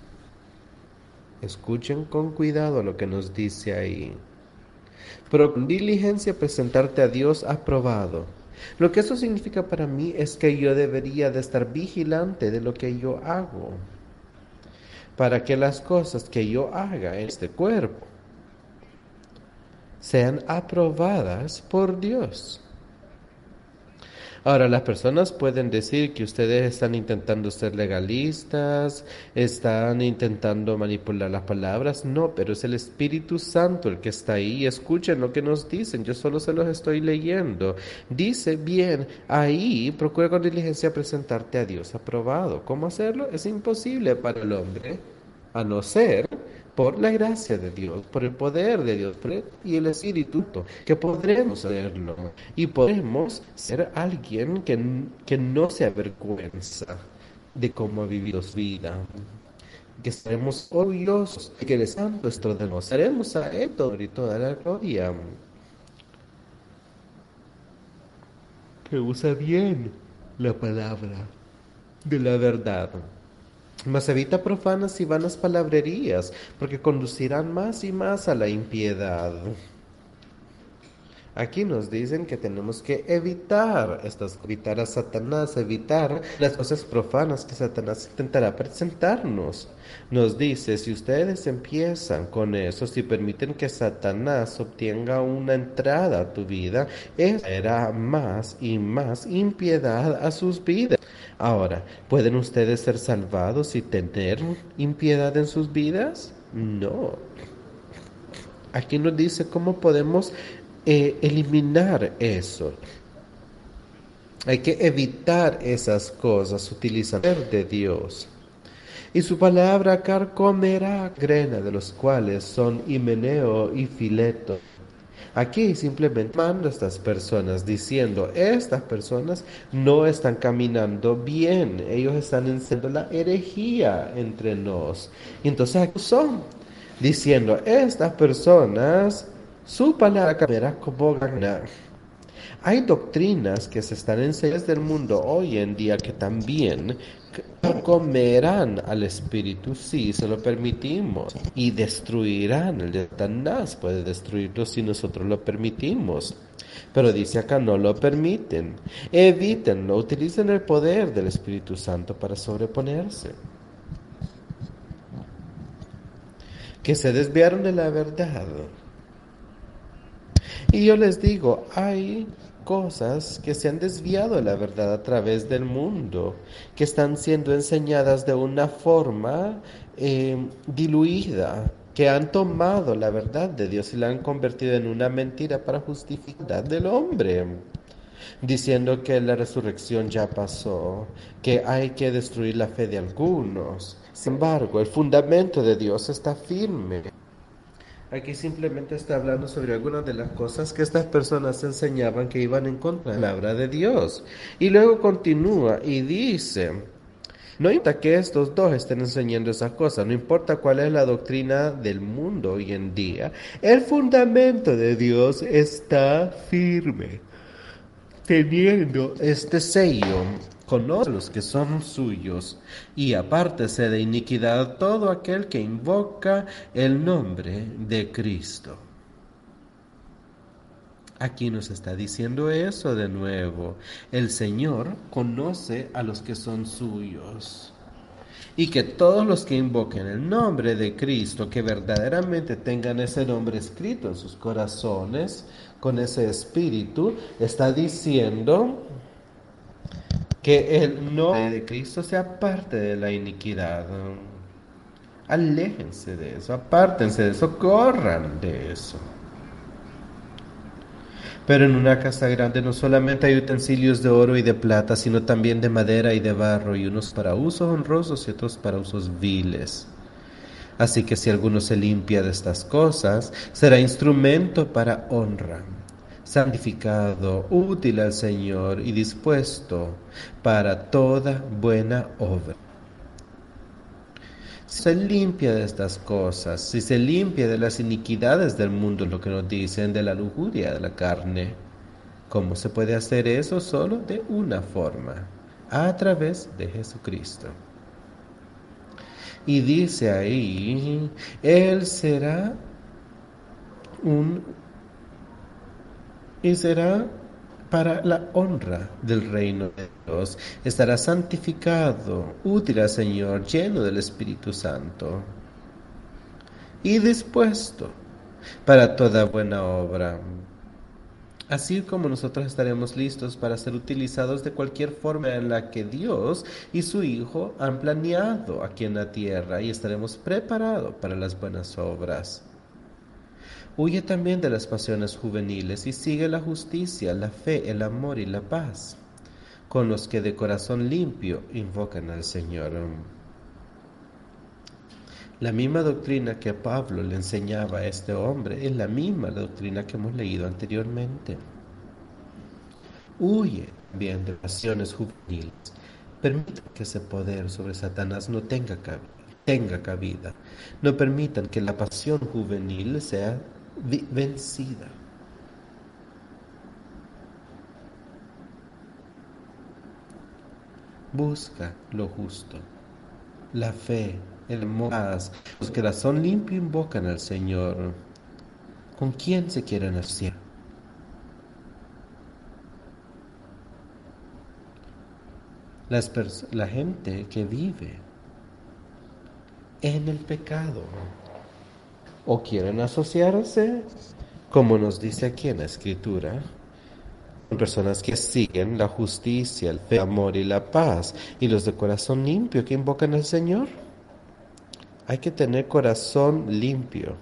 Escuchen con cuidado lo que nos dice ahí. Pero con diligencia presentarte a Dios aprobado. Lo que eso significa para mí es que yo debería de estar vigilante de lo que yo hago. Para que las cosas que yo haga en este cuerpo sean aprobadas por Dios. Ahora, las personas pueden decir que ustedes están intentando ser legalistas, están intentando manipular las palabras. No, pero es el Espíritu Santo el que está ahí. Escuchen lo que nos dicen, yo solo se los estoy leyendo. Dice, bien, ahí procura con diligencia presentarte a Dios aprobado. ¿Cómo hacerlo? Es imposible para el hombre, a no ser por la gracia de Dios, por el poder de Dios y el Espíritu, que podremos hacerlo y podemos ser alguien que, que no se avergüenza de cómo ha vivido su vida. Que estaremos orgullosos de que el Santo es todo de Haremos a Él todo y toda la gloria. Que usa bien la palabra de la verdad. Mas evita profanas y vanas palabrerías, porque conducirán más y más a la impiedad. Aquí nos dicen que tenemos que evitar estas, evitar a Satanás, evitar las cosas profanas que Satanás intentará presentarnos. Nos dice, si ustedes empiezan con eso, si permiten que Satanás obtenga una entrada a tu vida, eso será más y más impiedad a sus vidas. Ahora, ¿pueden ustedes ser salvados y tener impiedad en sus vidas? No. Aquí nos dice cómo podemos eh, eliminar eso. Hay que evitar esas cosas, utilizar de Dios. Y su palabra carcomerá grena de los cuales son Himeneo y Fileto. Aquí simplemente manda a estas personas diciendo, estas personas no están caminando bien, ellos están enseñando la herejía entre nos. Y entonces son diciendo, estas personas su palabra cambiará como ganar. Hay doctrinas que se están enseñando del mundo hoy en día que también comerán al espíritu si se lo permitimos y destruirán. El de Satanás puede destruirlo si nosotros lo permitimos. Pero dice acá, no lo permiten. Evítenlo, utilicen el poder del Espíritu Santo para sobreponerse. Que se desviaron de la verdad y yo les digo, hay cosas que se han desviado de la verdad a través del mundo, que están siendo enseñadas de una forma eh, diluida, que han tomado la verdad de Dios y la han convertido en una mentira para justificar del hombre, diciendo que la resurrección ya pasó, que hay que destruir la fe de algunos. Sin embargo, el fundamento de Dios está firme. Aquí simplemente está hablando sobre algunas de las cosas que estas personas enseñaban que iban en contra de la palabra de Dios. Y luego continúa y dice, no importa que estos dos estén enseñando esas cosas, no importa cuál es la doctrina del mundo hoy en día, el fundamento de Dios está firme, teniendo este sello conoce a los que son suyos, y apártese de iniquidad todo aquel que invoca el nombre de Cristo. Aquí nos está diciendo eso de nuevo. El Señor conoce a los que son suyos. Y que todos los que invoquen el nombre de Cristo, que verdaderamente tengan ese nombre escrito en sus corazones, con ese espíritu, está diciendo Que el nombre de Cristo sea parte de la iniquidad. Aléjense de eso, apártense de eso, corran de eso. Pero en una casa grande no solamente hay utensilios de oro y de plata, sino también de madera y de barro, y unos para usos honrosos y otros para usos viles. Así que si alguno se limpia de estas cosas, será instrumento para honra santificado, útil al Señor y dispuesto para toda buena obra. Si se limpia de estas cosas, si se limpia de las iniquidades del mundo, lo que nos dicen, de la lujuria de la carne, ¿cómo se puede hacer eso? Solo de una forma, a través de Jesucristo. Y dice ahí, Él será un y será para la honra del reino de Dios. Estará santificado, útil al Señor, lleno del Espíritu Santo y dispuesto para toda buena obra. Así como nosotros estaremos listos para ser utilizados de cualquier forma en la que Dios y su Hijo han planeado aquí en la tierra y estaremos preparados para las buenas obras. Huye también de las pasiones juveniles y sigue la justicia, la fe, el amor y la paz, con los que de corazón limpio invocan al Señor. La misma doctrina que Pablo le enseñaba a este hombre es la misma doctrina que hemos leído anteriormente. Huye bien de pasiones juveniles. Permita que ese poder sobre Satanás no tenga cabida, tenga cabida. No permitan que la pasión juvenil sea vencida. Busca lo justo, la fe, el amor. Los que son limpio invocan al Señor. ¿Con quién se quieren hacer? Las la gente que vive en el pecado o quieren asociarse, como nos dice aquí en la escritura, con personas que siguen la justicia, el amor y la paz, y los de corazón limpio que invocan al Señor. Hay que tener corazón limpio.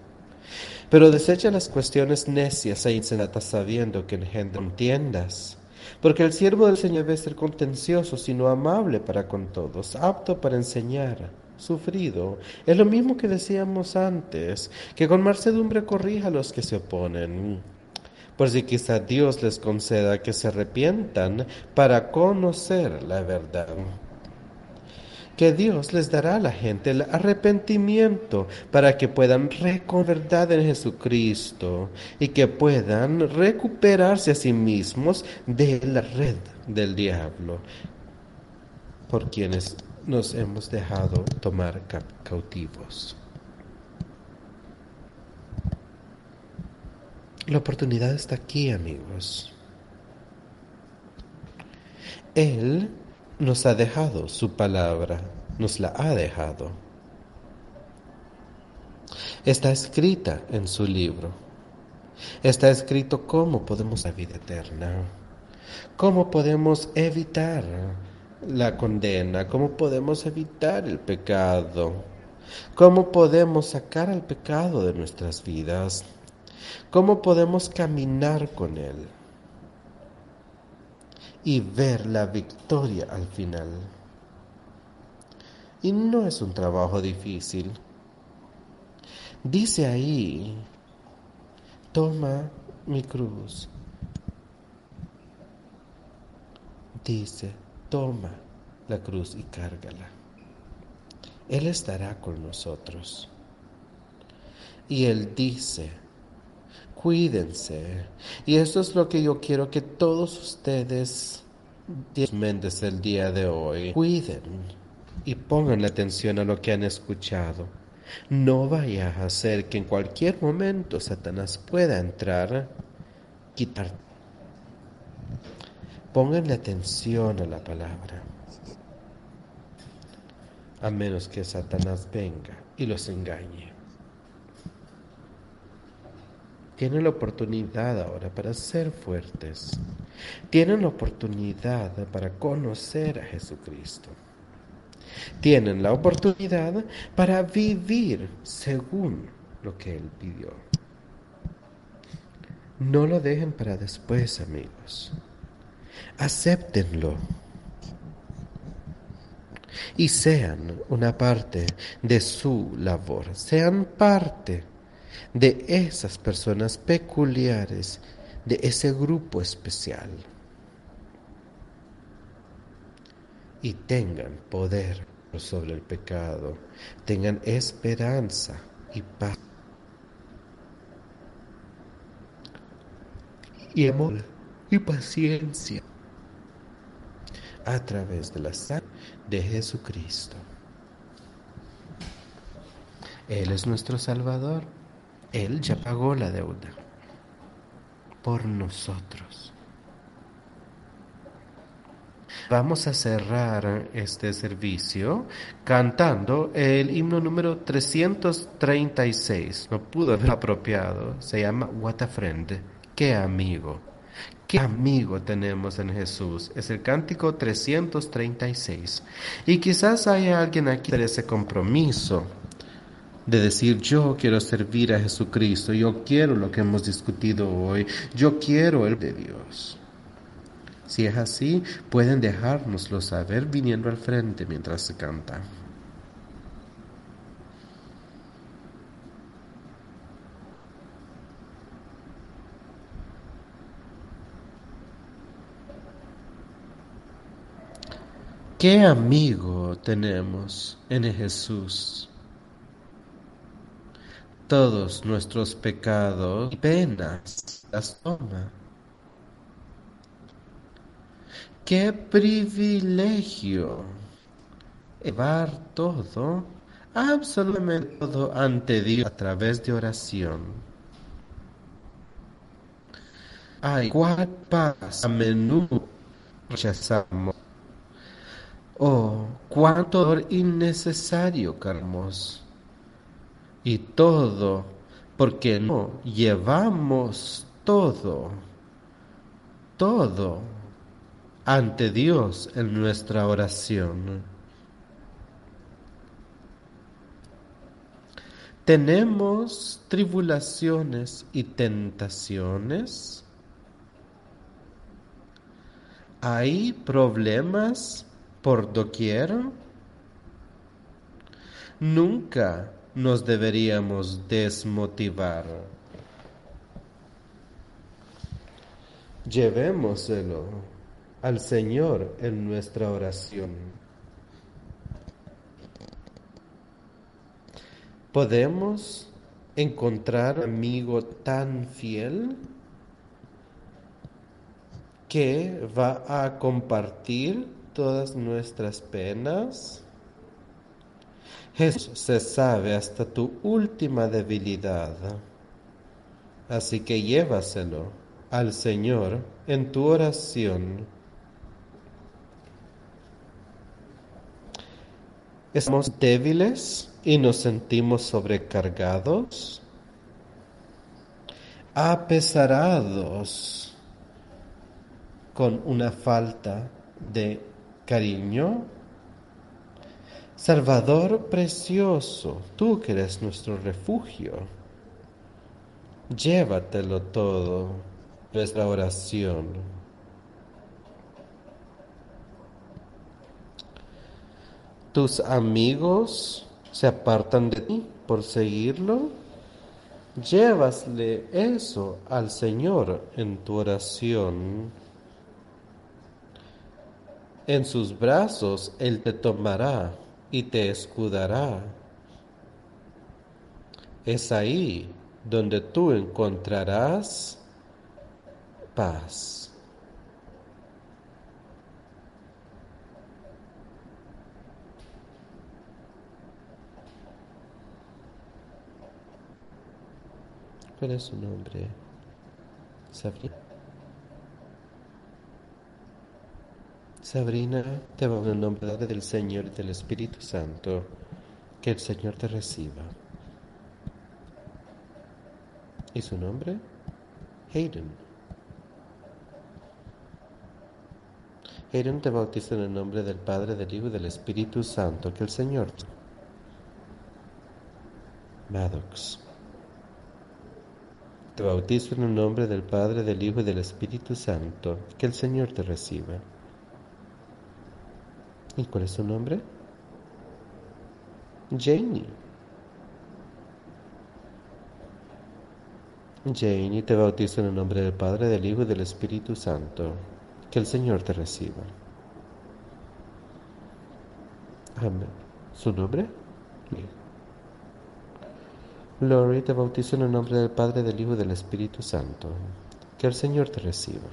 Pero desecha las cuestiones necias e insensatas sabiendo que engendran tiendas. Porque el siervo del Señor debe ser contencioso, sino amable para con todos, apto para enseñar sufrido. Es lo mismo que decíamos antes, que con mansedumbre corrija a los que se oponen. Por si quizá Dios les conceda que se arrepientan para conocer la verdad. Que Dios les dará a la gente el arrepentimiento para que puedan verdad en Jesucristo y que puedan recuperarse a sí mismos de la red del diablo por quienes nos hemos dejado tomar cautivos. La oportunidad está aquí, amigos. Él nos ha dejado su palabra, nos la ha dejado. Está escrita en su libro. Está escrito cómo podemos la vida eterna, cómo podemos evitar la condena, cómo podemos evitar el pecado, cómo podemos sacar al pecado de nuestras vidas, cómo podemos caminar con él y ver la victoria al final. Y no es un trabajo difícil. Dice ahí, toma mi cruz. Dice, toma la cruz y cárgala. Él estará con nosotros. Y Él dice, cuídense. Y esto es lo que yo quiero que todos ustedes, Méndez, el día de hoy, cuiden y pongan la atención a lo que han escuchado. No vaya a hacer que en cualquier momento Satanás pueda entrar, quitar Pónganle atención a la palabra, a menos que Satanás venga y los engañe. tienen la oportunidad ahora para ser fuertes. Tienen la oportunidad para conocer a Jesucristo. Tienen la oportunidad para vivir según lo que Él pidió. No lo dejen para después, amigos. Acéptenlo. Y sean una parte de su labor. Sean parte de esas personas peculiares, de ese grupo especial. Y tengan poder sobre el pecado, tengan esperanza y paz. Y amor y paciencia a través de la sangre de Jesucristo. Él es nuestro Salvador. Él ya pagó la deuda por nosotros. Vamos a cerrar este servicio cantando el himno número 336. No pudo haber apropiado. Se llama What a Friend. Qué amigo. ¿Qué amigo tenemos en Jesús? Es el cántico 336. Y quizás haya alguien aquí de ese compromiso de decir yo quiero servir a Jesucristo, yo quiero lo que hemos discutido hoy, yo quiero el de Dios. Si es así, pueden dejárnoslo saber viniendo al frente mientras se canta. ¿Qué amigo tenemos en Jesús? Todos nuestros pecados y penas las toma. Qué privilegio llevar todo, absolutamente todo ante Dios a través de oración. Ay, cuál paz a menudo rechazamos Oh, cuánto dolor innecesario, Carmos. Y todo porque no llevamos todo, todo ante Dios en nuestra oración. Tenemos tribulaciones y tentaciones. Hay problemas por doquier, nunca nos deberíamos desmotivar. Llevémoselo al Señor en nuestra oración. ¿Podemos encontrar amigo tan fiel que va a compartir todas nuestras penas. Jesús se sabe hasta tu última debilidad. Así que llévaselo al Señor en tu oración. ¿Estamos débiles y nos sentimos sobrecargados? Apesarados con una falta de cariño. Salvador precioso, tú que eres nuestro refugio, llévatelo todo, nuestra oración. ¿Tus amigos se apartan de ti por seguirlo? Llévasle eso al Señor en tu oración. En sus brazos Él te tomará y te escudará. Es ahí donde tú encontrarás paz. ¿Cuál es su nombre? Sabrina. Sabrina, te va en el nombre del Señor y del Espíritu Santo. Que el Señor te reciba. ¿Y su nombre? Hayden. Hayden te bautiza en el nombre del Padre, del Hijo y del Espíritu Santo. Que el Señor. Maddox. Te bautizo en el nombre del Padre, del Hijo y del Espíritu Santo. Que el Señor te reciba. ¿Y cuál es su nombre? Janie. Janie, te bautizo en el nombre del Padre, del Hijo y del Espíritu Santo. Que el Señor te reciba. Amén. ¿Su nombre? Lori, te bautizo en el nombre del Padre, del Hijo y del Espíritu Santo. Que el Señor te reciba.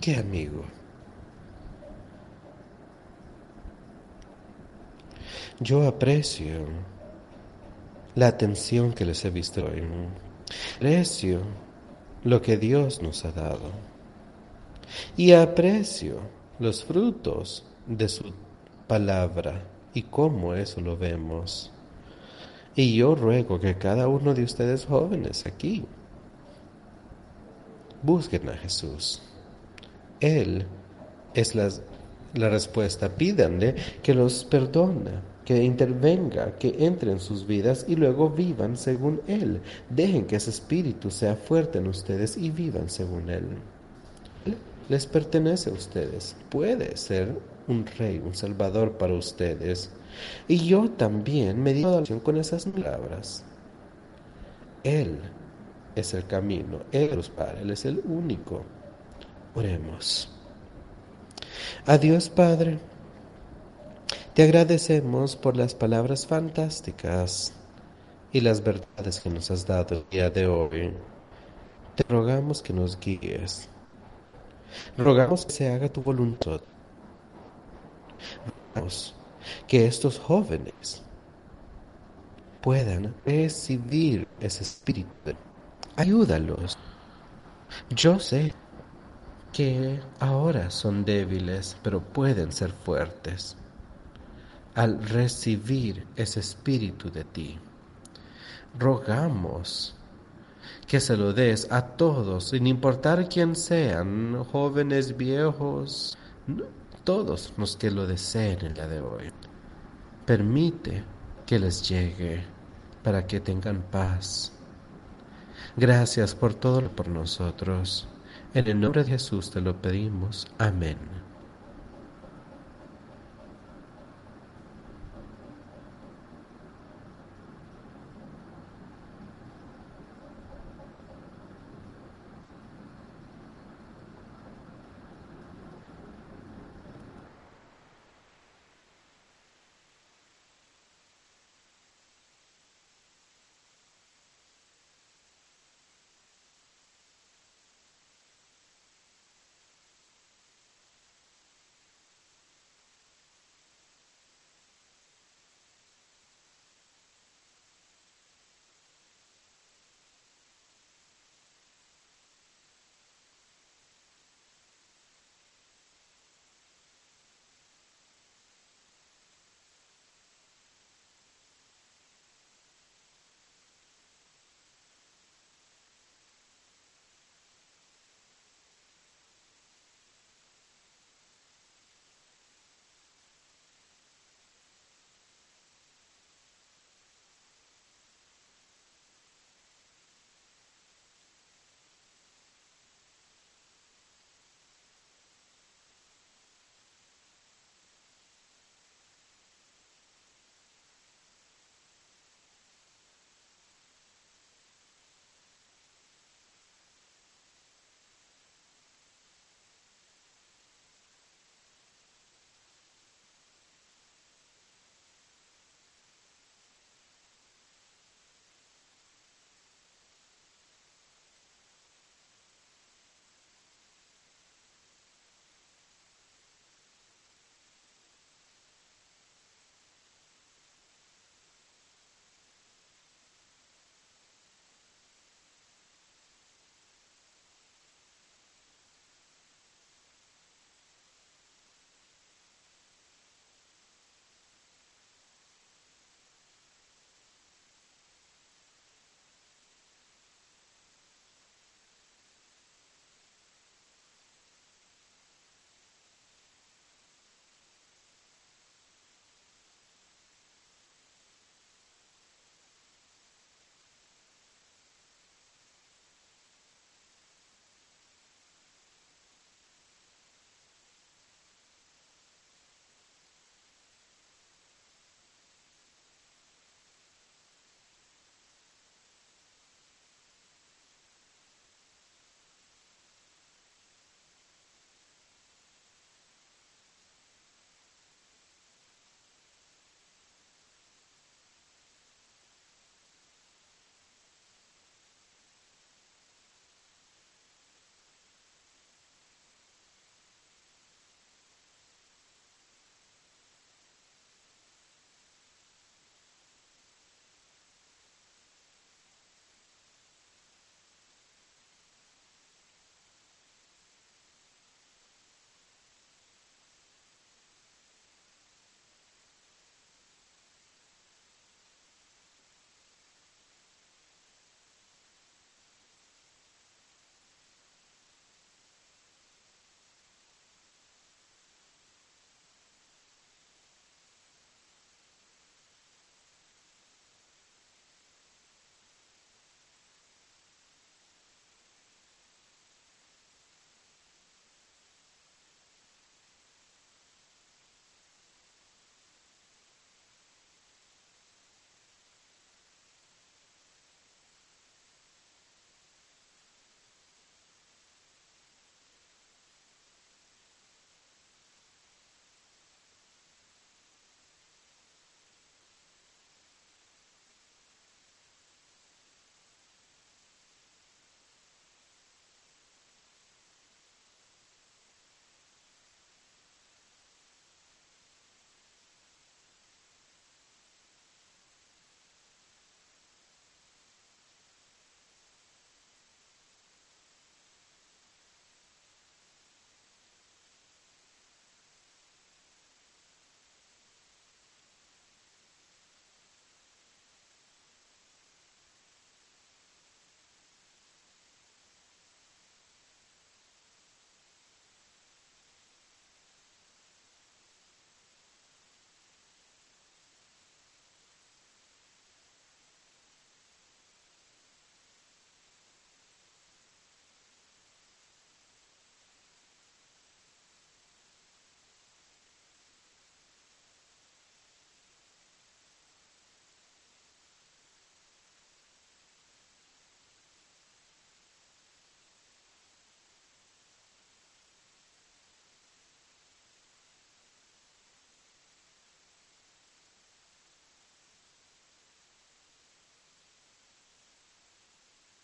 ¿Qué amigo? Yo aprecio la atención que les he visto hoy. Aprecio lo que Dios nos ha dado. Y aprecio los frutos de su palabra y cómo eso lo vemos. Y yo ruego que cada uno de ustedes jóvenes aquí busquen a Jesús. Él es la, la respuesta. Pídanle que los perdone que intervenga, que entre en sus vidas y luego vivan según Él. Dejen que ese espíritu sea fuerte en ustedes y vivan según Él. Les pertenece a ustedes. Puede ser un rey, un salvador para ustedes. Y yo también me digo con esas palabras. Él es el camino, Él es Padre, Él es el único. Oremos. Adiós, Padre. Te agradecemos por las palabras fantásticas y las verdades que nos has dado el día de hoy. Te rogamos que nos guíes. Rogamos que se haga tu voluntad. Rogamos que estos jóvenes puedan recibir ese espíritu. Ayúdalos. Yo sé que ahora son débiles, pero pueden ser fuertes al recibir ese espíritu de ti. Rogamos que se lo des a todos, sin importar quién sean, jóvenes, viejos, todos los que lo deseen el día de hoy. Permite que les llegue para que tengan paz. Gracias por todo por nosotros. En el nombre de Jesús te lo pedimos. Amén.